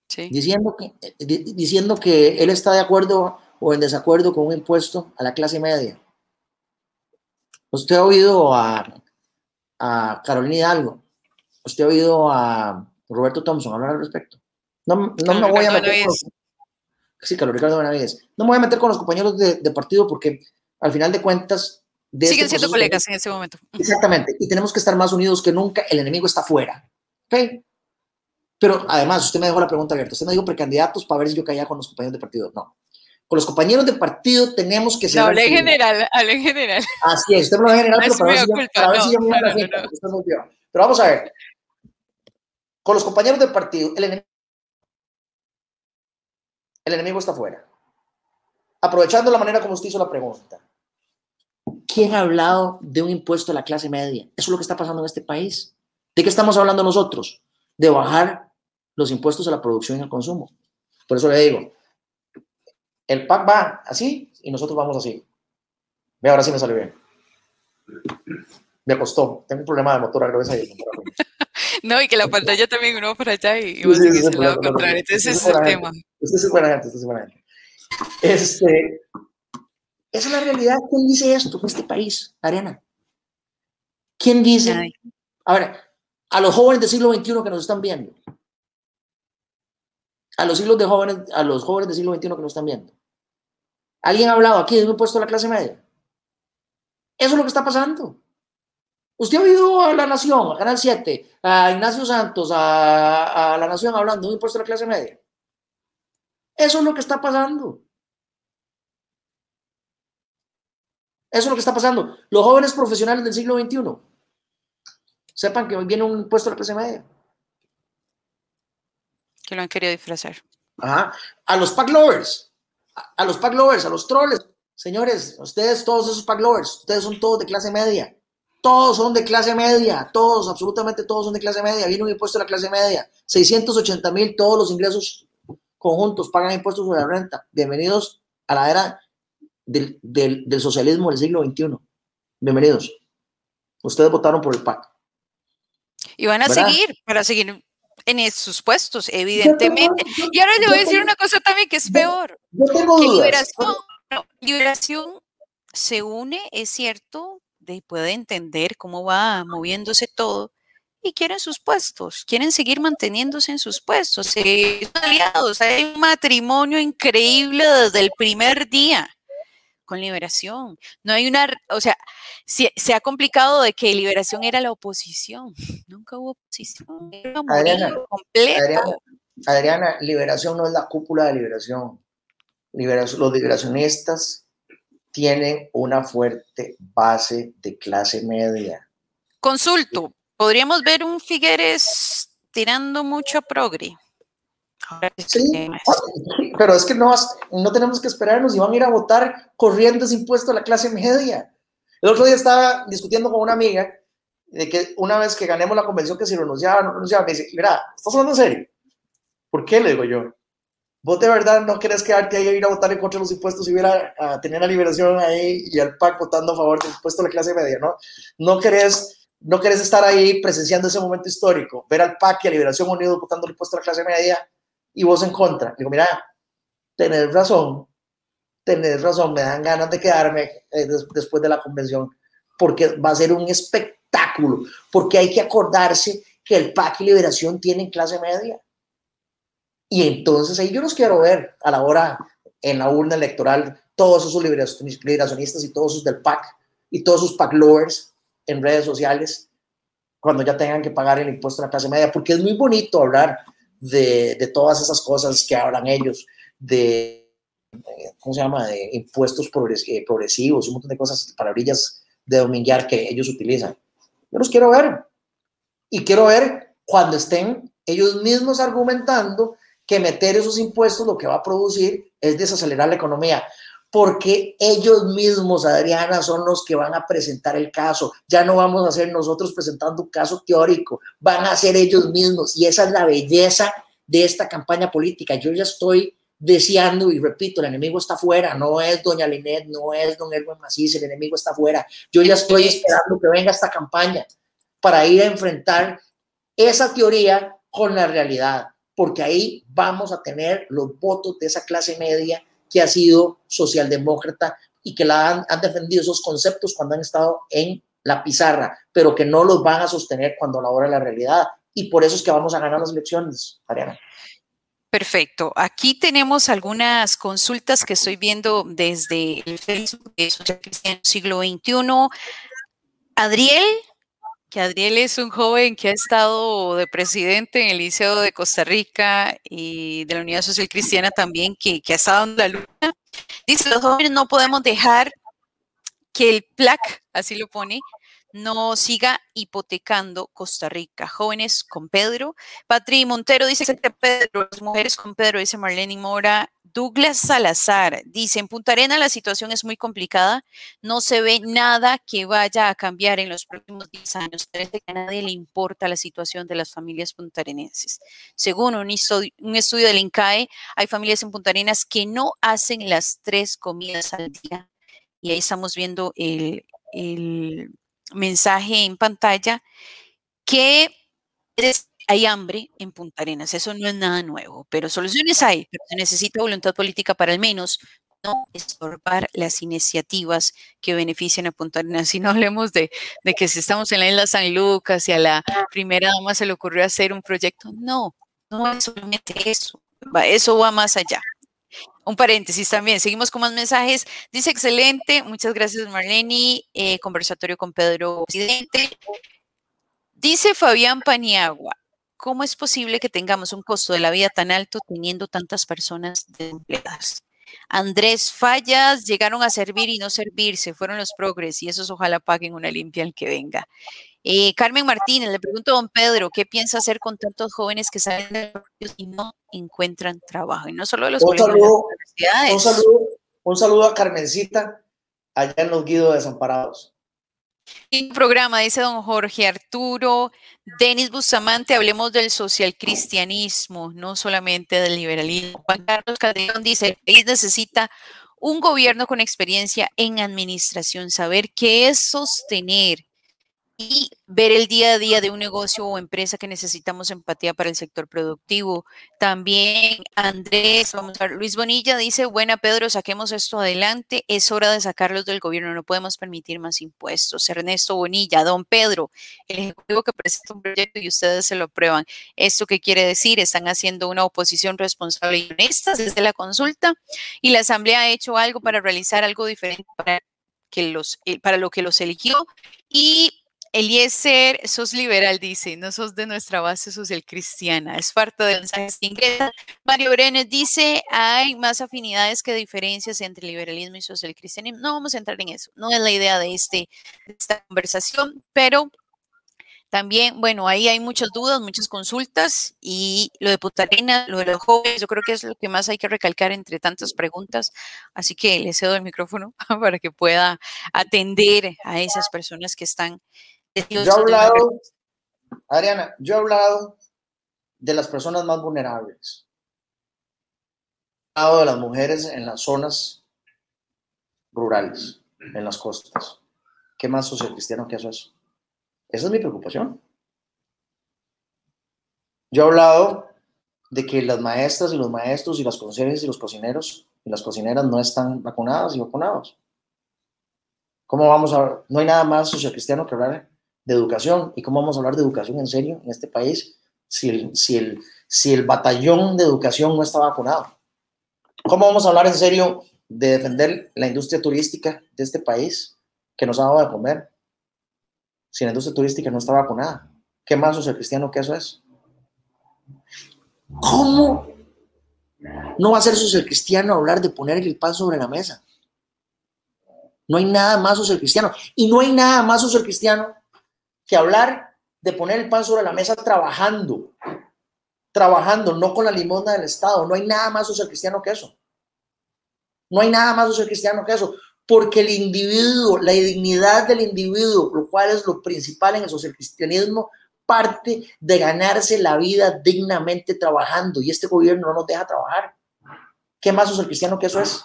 Sí. diciendo que, eh, di- diciendo que él está de acuerdo o en desacuerdo con un impuesto a la clase media. Usted ha oído a, a Carolina Hidalgo, usted ha oído a Roberto Thompson hablar al respecto. No, no me voy a meter con sí, Carlos Ricardo Benavides. No me voy a meter con los compañeros de, de partido porque al final de cuentas de Siguen este siendo colegas en este momento. Exactamente. Y tenemos que estar más unidos que nunca. El enemigo está afuera. ¿Ok? Pero además, usted me dejó la pregunta abierta. Usted me dijo precandidatos para ver si yo caía con los compañeros de partido. No. Con los compañeros de partido tenemos que No, ser. hablé en general, hablé en general. Así es. Usted me lo en general, No pero para ver si yo, para ver no, si yo me no, no, no. Pero vamos a ver. Con los compañeros de partido, el enemigo, el enemigo está afuera. Aprovechando la manera como usted hizo la pregunta. ¿Quién ha hablado de un impuesto a la clase media? Eso es lo que está pasando en este país. ¿De qué estamos hablando nosotros? De bajar los impuestos a la producción y al consumo. Por eso le digo, el PAC va así y nosotros vamos así. Ve, ahora sí me salió bien. Me costó. Tengo un problema de motor No, y que la pantalla también uno por allá y, Sí, vos sí, sí, por lado contrario. Entonces, Sí, ese es el tema. Usted es gente, usted es. Este, esa es la realidad. ¿Quién dice esto en este país, Ariana? ¿Quién dice? Nadie. A los jóvenes del siglo XXI que nos están viendo, a los, siglos de jóvenes, a los jóvenes del siglo XXI que nos están viendo, ¿alguien ha hablado aquí de un impuesto a la clase media? Eso es lo que está pasando. Usted ha oído a La Nación, a Canal 7, a Ignacio Santos, a, a La Nación hablando de un impuesto a la clase media. Eso es lo que está pasando. Eso es lo que está pasando. Los jóvenes profesionales del siglo XXI sepan que hoy viene un impuesto a la clase media. Que lo han querido disfrazar. Ajá. A los pack lovers, a, a los pack lovers, a los troles. Señores, ustedes, todos esos pack lovers, ustedes son todos de clase media. Todos son de clase media, todos, absolutamente todos son de clase media. Viene un impuesto a la clase media. 680 mil, todos los ingresos conjuntos pagan impuestos sobre la renta. Bienvenidos a la era del, del, del socialismo del siglo XXI. Bienvenidos. Ustedes votaron por el PAC. Y van a ¿Verdad? seguir, para seguir en esos puestos, evidentemente. Yo Y ahora le voy a decir tengo- una cosa también que es peor. Yo tengo que liberación, liberación se une, es cierto, de, puede entender cómo va moviéndose todo y quieren sus puestos, quieren seguir manteniéndose en sus puestos, aliados, hay un matrimonio increíble desde el primer día con liberación. No hay una, o sea, se, se ha complicado de que liberación era la oposición. Nunca hubo oposición. Era Adriana, completo. Adriana, Adriana, liberación no es la cúpula de liberación. Liberación- los liberacionistas tienen una fuerte base de clase media. Consulto, ¿podríamos ver un Figueres tirando mucho a progre? Que Sí, pero es que no, no tenemos que esperarnos y van a ir a votar corriendo ese impuesto a la clase media. El otro día estaba discutiendo con una amiga de que una vez que ganemos la convención que si renunciaba o no renunciaba, me dice, mira, ¿estás hablando en serio? ¿Por qué? Le digo yo. ¿Vos de verdad no querés quedarte ahí a ir a votar en contra de los impuestos y ir a, tener la liberación ahí y al PAC votando a favor del impuesto a la clase media, no? No querés, no querés estar ahí presenciando ese momento histórico, ver al PAC y a Liberación Unido votando el impuesto a la clase media y vos en contra. Digo, mira, tenés razón, tenés razón, me dan ganas de quedarme eh, des- después de la convención, porque va a ser un espectáculo, porque hay que acordarse que el PAC y Liberación tienen clase media. Y entonces ahí yo los quiero ver a la hora en la urna electoral, todos esos liberacion- liberacionistas y todos esos del PAC y todos sus PAC lovers en redes sociales, cuando ya tengan que pagar el impuesto a la clase media, porque es muy bonito hablar de, de todas esas cosas que hablan ellos, de, ¿cómo se llama?, de impuestos eh, progresivos, un montón de cosas, palabrillas de dominguear que ellos utilizan. Yo los quiero ver. Y quiero ver cuando estén ellos mismos argumentando que meter esos impuestos lo que va a producir es desacelerar la economía. Porque ellos mismos, Adriana, son los que van a presentar el caso. Ya no vamos a ser nosotros presentando un caso teórico, van a ser ellos mismos. Y esa es la belleza de esta campaña política. Yo ya estoy deseando, y repito, el enemigo está afuera, no es doña Linet, no es don Erwin Macís, el enemigo está afuera. Yo ya estoy esperando que venga esta campaña para ir a enfrentar esa teoría con la realidad, porque ahí vamos a tener los votos de esa clase media que ha sido socialdemócrata y que la han, defendido esos conceptos cuando han estado en la pizarra, pero que no los van a sostener cuando la hora la realidad. Y por eso es que vamos a ganar las elecciones, Ariana. Perfecto. Aquí tenemos algunas consultas que estoy viendo desde el Facebook de Social Cristiano Siglo XXI. Adriel, que Adriel es un joven que ha estado de presidente en el Liceo de Costa Rica y de la Unidad Social Cristiana también, que, que ha estado en la lucha. Dice, los jóvenes no podemos dejar que el PLAC, así lo pone, no siga hipotecando Costa Rica. Jóvenes con Pedro. Patri Montero dice que Pedro, las mujeres con Pedro, dice Marlene Mora. Douglas Salazar dice, en Punta Arena la situación es muy complicada, no se ve nada que vaya a cambiar en los próximos 10 años. Parece que a nadie le importa la situación de las familias puntarenenses. Según un, un estudio del INCAE, hay familias en Punta Arenas que no hacen las tres comidas al día. Y ahí estamos viendo el, el mensaje en pantalla que es- hay hambre en Punta Arenas. Eso no es nada nuevo, pero soluciones hay, pero se necesita voluntad política para al menos no estorbar las iniciativas que benefician a Punta Arenas. Si no hablemos de, que si estamos en la isla San Lucas y a la primera dama se le ocurrió hacer un proyecto, no, no es solamente eso, eso va más allá. Un paréntesis también, seguimos con más mensajes. Dice excelente, muchas gracias Marlene, eh, conversatorio con Pedro Presidente. Dice Fabián Paniagua, ¿cómo es posible que tengamos un costo de la vida tan alto teniendo tantas personas desempleadas? Andrés Fallas, llegaron a servir y no servirse, fueron los progres y esos ojalá paguen una limpia al que venga. Eh, Carmen Martínez, le pregunto a don Pedro, ¿qué piensa hacer con tantos jóvenes que salen de los y no encuentran trabajo? Y no solo de los Un colegios, de las saludo, universidades. un saludo, un saludo a Carmencita allá en los Guidos Desamparados. Programa, dice don Jorge Arturo. Denis Bustamante, hablemos del social cristianismo, no solamente del liberalismo. Juan Carlos Calderón dice, el país necesita un gobierno con experiencia en administración, saber qué es sostener y ver el día a día de un negocio o empresa que necesitamos empatía para el sector productivo. También Andrés, vamos a ver, Luis Bonilla dice, buena Pedro, saquemos esto adelante, es hora de sacarlos del gobierno, no podemos permitir más impuestos. Ernesto Bonilla, don Pedro, el ejecutivo que presenta un proyecto y ustedes se lo aprueban. ¿Esto qué quiere decir? Están haciendo una oposición responsable y honesta desde la consulta y la Asamblea ha hecho algo para realizar algo diferente para que los, eh, para lo que los eligió y Eliezer, sos liberal, dice, no sos de nuestra base social cristiana. Es parte de mensajes que ingresa. Mario Brenes dice, hay más afinidades que diferencias entre liberalismo y social cristianismo. No vamos a entrar en eso, no es la idea de, este, esta conversación, pero también, bueno, ahí hay muchas dudas, muchas consultas y lo de Putarena, lo de los jóvenes, yo creo que es lo que más hay que recalcar entre tantas preguntas. Así que le cedo el micrófono para que pueda atender a esas personas que están yo he hablado, Adriana, yo he hablado de las personas más vulnerables. He hablado de las mujeres en las zonas rurales, en las costas. ¿Qué más social cristiano que eso es? Esa es mi preocupación. Yo he hablado de que las maestras y los maestros y las cocineras y los cocineros y las cocineras no están vacunadas y vacunados. ¿Cómo vamos a No hay nada más social cristiano que hablar de educación. ¿Y cómo vamos a hablar de educación en serio en este país si el, si el, si el batallón de educación no está vacunado? ¿Cómo vamos a hablar en serio de defender la industria turística de este país que nos ha dado de comer si la industria turística no está vacunada? ¿Qué más social cristiano que eso es? ¿Cómo no va a ser social cristiano hablar de poner el pan sobre la mesa? No hay nada más social cristiano. Y no hay nada más social cristiano que hablar de poner el pan sobre la mesa trabajando, trabajando, no con la limosna del Estado. No hay nada más social cristiano que eso. No hay nada más social cristiano que eso, porque el individuo, la dignidad del individuo, lo cual es lo principal en el social cristianismo, parte de ganarse la vida dignamente trabajando y este gobierno no nos deja trabajar. ¿Qué más social cristiano que eso es?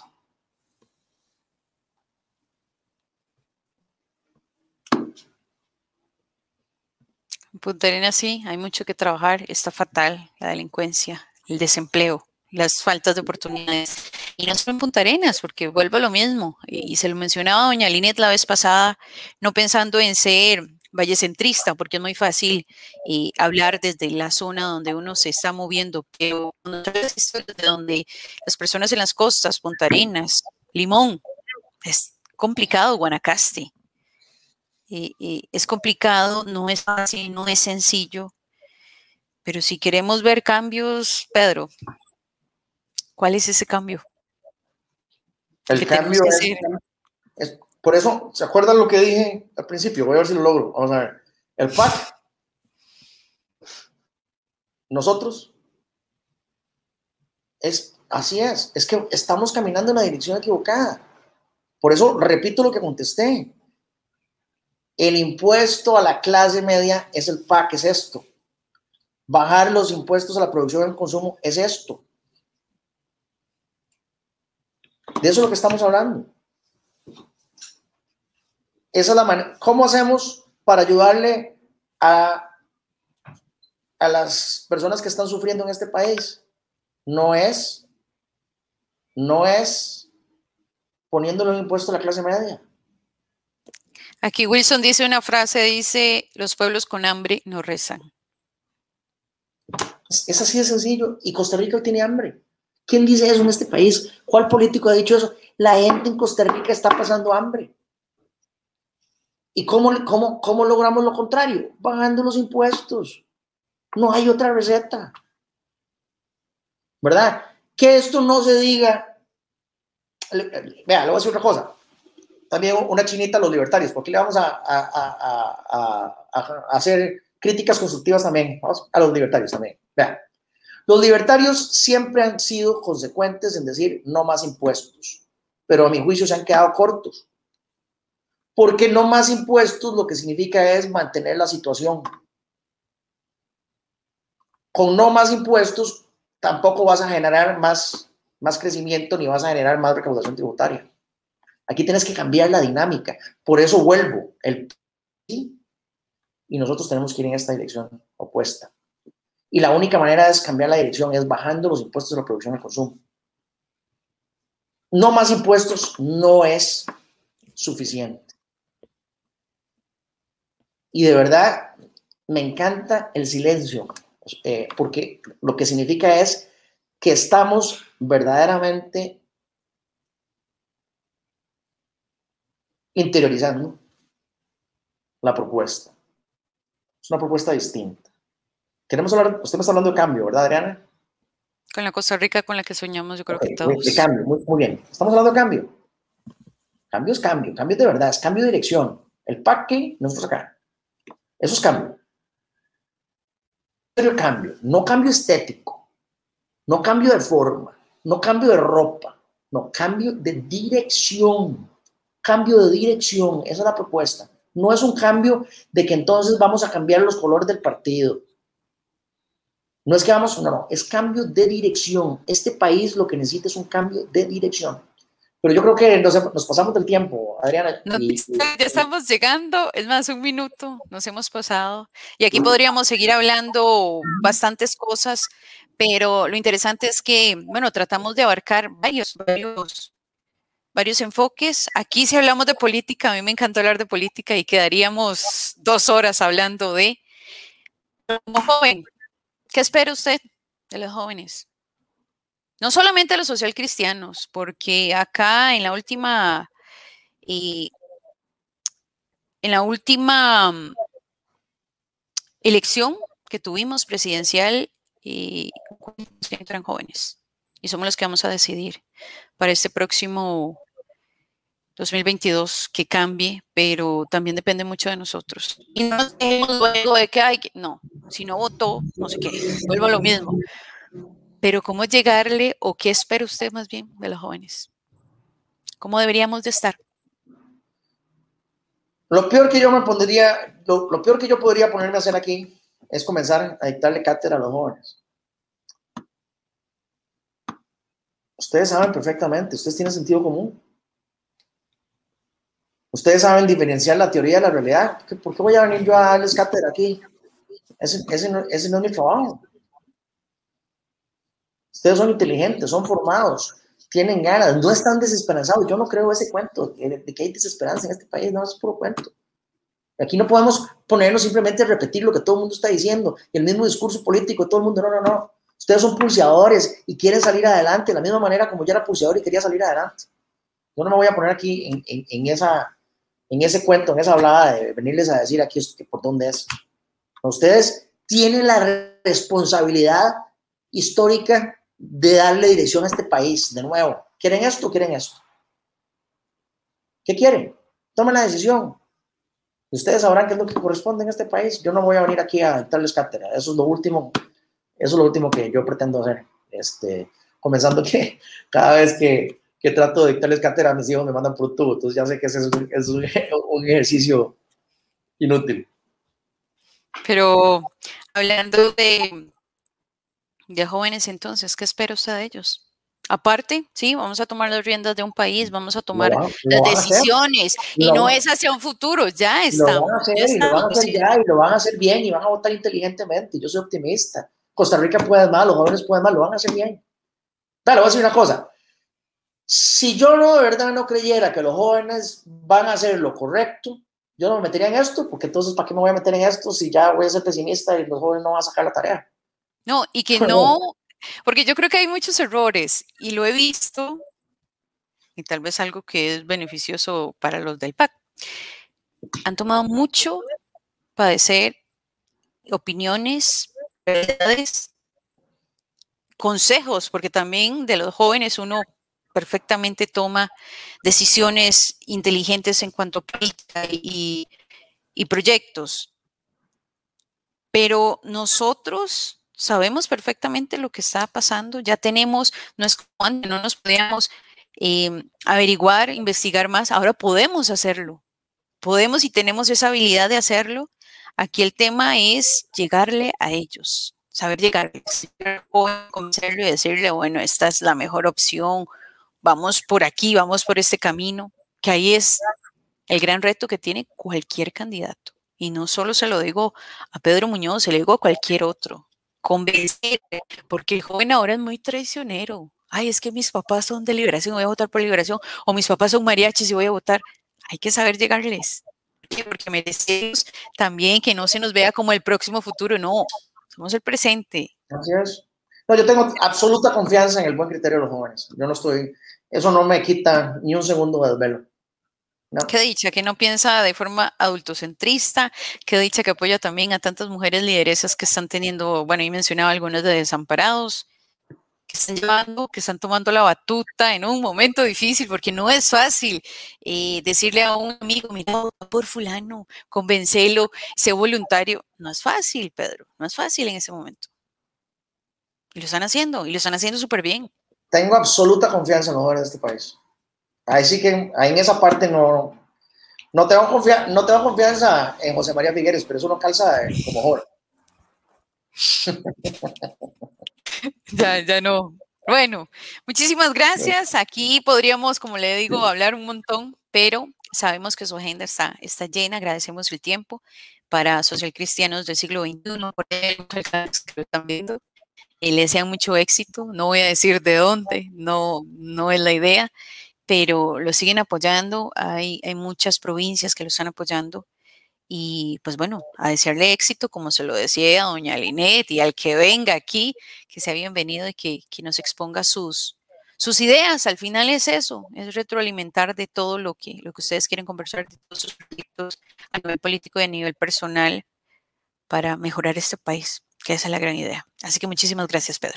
Punta Arenas sí, hay mucho que trabajar, está fatal la delincuencia, el desempleo, las faltas de oportunidades. Y no solo en Punta Arenas, porque vuelvo a lo mismo, y, se lo mencionaba doña Linet la vez pasada, no pensando en ser vallecentrista, porque es muy fácil eh, hablar desde la zona donde uno se está moviendo, pero de donde las personas en las costas, Punta Arenas, Limón, es complicado Guanacaste, es complicado, no es fácil, no es sencillo, pero si queremos ver cambios, Pedro, ¿cuál es ese cambio? El cambio es, por eso, ¿se acuerdan lo que dije al principio? Voy a ver si lo logro. Vamos a ver. El PAC, nosotros, es, así es, es que estamos caminando en la dirección equivocada. Por eso repito lo que contesté. El impuesto a la clase media es el PAC, es esto. Bajar los impuestos a la producción y al consumo es esto. De eso es lo que estamos hablando. Esa es la manera. ¿Cómo hacemos para ayudarle a, a las personas que están sufriendo en este país? No es, no es poniéndole un impuesto a la clase media. Aquí Wilson dice una frase, dice, los pueblos con hambre no rezan. Es así de sencillo. Y Costa Rica tiene hambre. ¿Quién dice eso en este país? ¿Cuál político ha dicho eso? La gente en Costa Rica está pasando hambre. ¿Y cómo, cómo, cómo logramos lo contrario? Bajando los impuestos. No hay otra receta. ¿Verdad? Que esto no se diga. Vea, le voy a decir otra cosa también una chinita a los libertarios, porque le vamos a, hacer críticas constructivas también a los libertarios también. Vean, los libertarios siempre han sido consecuentes en decir no más impuestos, pero a mi juicio se han quedado cortos. Porque no más impuestos lo que significa es mantener la situación. Con no más impuestos tampoco vas a generar más crecimiento ni vas a generar más recaudación tributaria. Aquí tienes que cambiar la dinámica. Por eso vuelvo. El y nosotros tenemos que ir en esta dirección opuesta. Y la única manera de cambiar la dirección es bajando los impuestos de la producción y consumo. No más impuestos no es suficiente. Y de verdad, me encanta el silencio, eh, porque lo que significa es que estamos verdaderamente interiorizando la propuesta. Es una propuesta distinta. Queremos hablar, usted me está hablando de cambio, ¿verdad, Adriana? Con la Costa Rica con la que soñamos, yo creo que todos. De cambio, muy, muy, bien. Estamos hablando de cambio. Cambio es cambio, cambio de verdad, es cambio de dirección. El paque, nosotros acá. Eso es cambio. Pero cambio, no cambio estético, no cambio de forma, no cambio de ropa, no cambio de dirección. Cambio de dirección, esa es la propuesta. No es un cambio de que entonces vamos a cambiar los colores del partido. No es que vamos, no, no, es cambio de dirección. Este país lo que necesita es un cambio de dirección. Pero yo creo que nos, pasamos del tiempo, Adriana. ya estamos llegando, es más, un minuto, nos hemos pasado. Y aquí podríamos seguir hablando bastantes cosas, pero lo interesante es que, bueno, tratamos de abarcar varios, varios, varios enfoques. Aquí si hablamos de política, a mí me encantó hablar de política y quedaríamos dos horas hablando de... Como joven, ¿qué espera usted de los jóvenes? no solamente los social cristianos, porque acá en la última, eh, en la última mm, elección que tuvimos presidencial, eh, entran jóvenes y somos los que vamos a decidir para este próximo 2022 que cambie, pero también depende mucho de nosotros. Y no luego de que hay no, si no votó, no sé qué, vuelvo a lo mismo pero ¿cómo llegarle o qué espera usted más bien de los jóvenes? ¿Cómo deberíamos de estar? Lo peor que yo me pondría, lo, peor que yo podría ponerme a hacer aquí es comenzar a dictarle cátedra a los jóvenes. Ustedes saben perfectamente, ustedes tienen sentido común. Ustedes saben diferenciar la teoría de la realidad. ¿Por qué voy a venir yo a darles cátedra aquí? Ese, no es mi trabajo. Ustedes son inteligentes, son formados, tienen ganas, no están desesperanzados. Yo no creo ese cuento de, que hay desesperanza en este país, no es puro cuento. Aquí no podemos ponernos simplemente a repetir lo que todo el mundo está diciendo el mismo discurso político, todo el mundo, no, no, no. Ustedes son pulseadores y quieren salir adelante de la misma manera como yo era pulseador y quería salir adelante. Yo no me voy a poner aquí en, esa, en ese cuento, en esa hablada de venirles a decir aquí por dónde es. Ustedes tienen la responsabilidad histórica de darle dirección a este país de nuevo. ¿Quieren esto quieren esto? ¿Qué quieren? Tomen la decisión. Ustedes sabrán qué es lo que corresponde en este país. Yo no voy a venir aquí a darles cátedra. Eso es lo último, eso es lo último que yo pretendo hacer. Este, comenzando que cada vez que, que trato de dictarles cátedra a mis hijos me mandan por tubo. Entonces ya sé que ese es es un ejercicio inútil. Pero hablando de, de jóvenes entonces, ¿qué espera usted de ellos? Aparte, sí, vamos a tomar las riendas de un país, vamos a tomar las decisiones y no es hacia un futuro, ya estamos. Lo van a hacer, y lo van a hacer ya y lo van a hacer bien y van a votar inteligentemente. Yo soy optimista. Costa Rica puede más, los jóvenes pueden más, lo van a hacer bien. Claro, voy a decir una cosa. Si yo no de verdad no creyera que los jóvenes van a hacer lo correcto, yo no me metería en esto, porque entonces, ¿para qué me voy a meter en esto si ya voy a ser pesimista y los jóvenes no van a sacar la tarea? No, y que no, porque yo creo que hay muchos errores y lo he visto, y tal vez algo que es beneficioso para los del PAC. Han tomado mucho padecer opiniones, verdades, consejos, porque también de los jóvenes uno perfectamente toma decisiones inteligentes en cuanto a política y, y proyectos. Pero nosotros sabemos perfectamente lo que está pasando, ya tenemos, no es como antes, no nos podíamos em, averiguar, investigar más, ahora podemos hacerlo, podemos y tenemos esa habilidad de hacerlo. Aquí el tema es llegarle a ellos, saber llegar, convencerlo y decirle, bueno, esta es la mejor opción, vamos por aquí, vamos por este camino, que ahí es el gran reto que tiene cualquier candidato. Y no solo se lo digo a Pedro Muñoz, se lo digo a cualquier otro. Convencer, porque el joven ahora es muy traicionero. Ay, es que mis papás son de liberación, voy a votar por liberación, o mis papás son mariachis y voy a votar. Hay que saber llegarles. Porque merecemos también que no se nos vea como el próximo futuro, no, somos el presente. Así es. No, yo tengo absoluta confianza en el buen criterio de los jóvenes. Yo no estoy, eso no me quita ni un segundo de desvelo. Qué dicha que no piensa de forma adultocentrista, qué dicha que apoya también a tantas mujeres lideresas que están teniendo, bueno, y mencionaba algunas de desamparados, que están llevando, que están tomando la batuta en un momento difícil, porque no es fácil eh, decirle a un amigo, mira, por fulano, convencelo, sé voluntario. No es fácil, Pedro, no es fácil en ese momento. Y lo están haciendo, y lo están haciendo súper bien. Tengo absoluta confianza en los jóvenes de este país. Ahí sí que, ahí en esa parte no, no, tengo, confia no tengo confianza en José María Figueres, pero eso no calza como joven. ya, ya no. Bueno, muchísimas gracias. Aquí podríamos, como le digo, hablar un montón, pero sabemos que su agenda está, está llena. Agradecemos el tiempo para social cristianos del siglo XXI, por que lo están viendo. Y le desean mucho éxito. No voy a decir de dónde, no, no es la idea pero lo siguen apoyando. Hay, hay muchas provincias que lo están apoyando. Y pues bueno, a desearle éxito, como se lo decía a doña Linet y al que venga aquí, que sea bienvenido y que, que nos exponga sus, sus ideas. Al final es eso, es retroalimentar de todo lo que, lo que ustedes quieren conversar, de todos sus proyectos a nivel político y a nivel personal para mejorar este país, que esa es la gran idea. Así que muchísimas gracias, Pedro.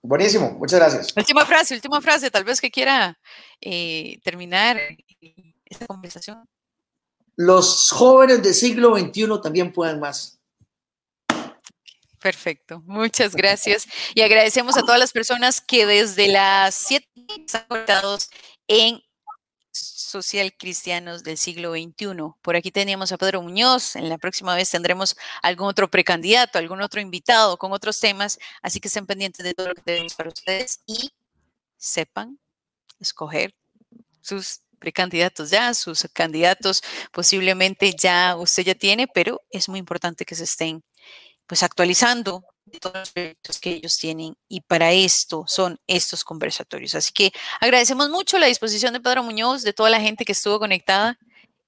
Buenísimo, muchas gracias. Última frase, última frase, tal vez que quiera eh, terminar esta conversación. Los jóvenes del siglo XXI también pueden más. Perfecto, muchas gracias. Y agradecemos a todas las personas que desde las 7 están conectados en social cristianos del siglo XXI. Por aquí teníamos a Pedro Muñoz, en la próxima vez tendremos algún otro precandidato, algún otro invitado con otros temas, así que estén pendientes de todo lo que tenemos para ustedes y sepan escoger sus precandidatos ya, sus candidatos posiblemente ya usted ya tiene, pero es muy importante que se estén pues actualizando todos los proyectos que ellos tienen y para esto son estos conversatorios. Así que agradecemos mucho la disposición de Pedro Muñoz, de toda la gente que estuvo conectada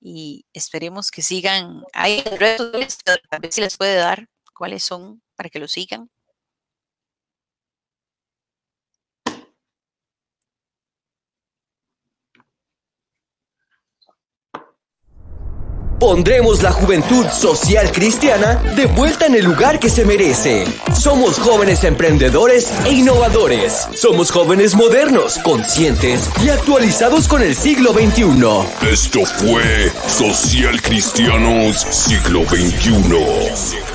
y esperemos que sigan. Hay ver si les puede dar cuáles son para que lo sigan. Pondremos la juventud social cristiana de vuelta en el lugar que se merece. Somos jóvenes emprendedores e innovadores. Somos jóvenes modernos, conscientes y actualizados con el siglo XXI. Esto fue Social Cristianos Siglo XXI.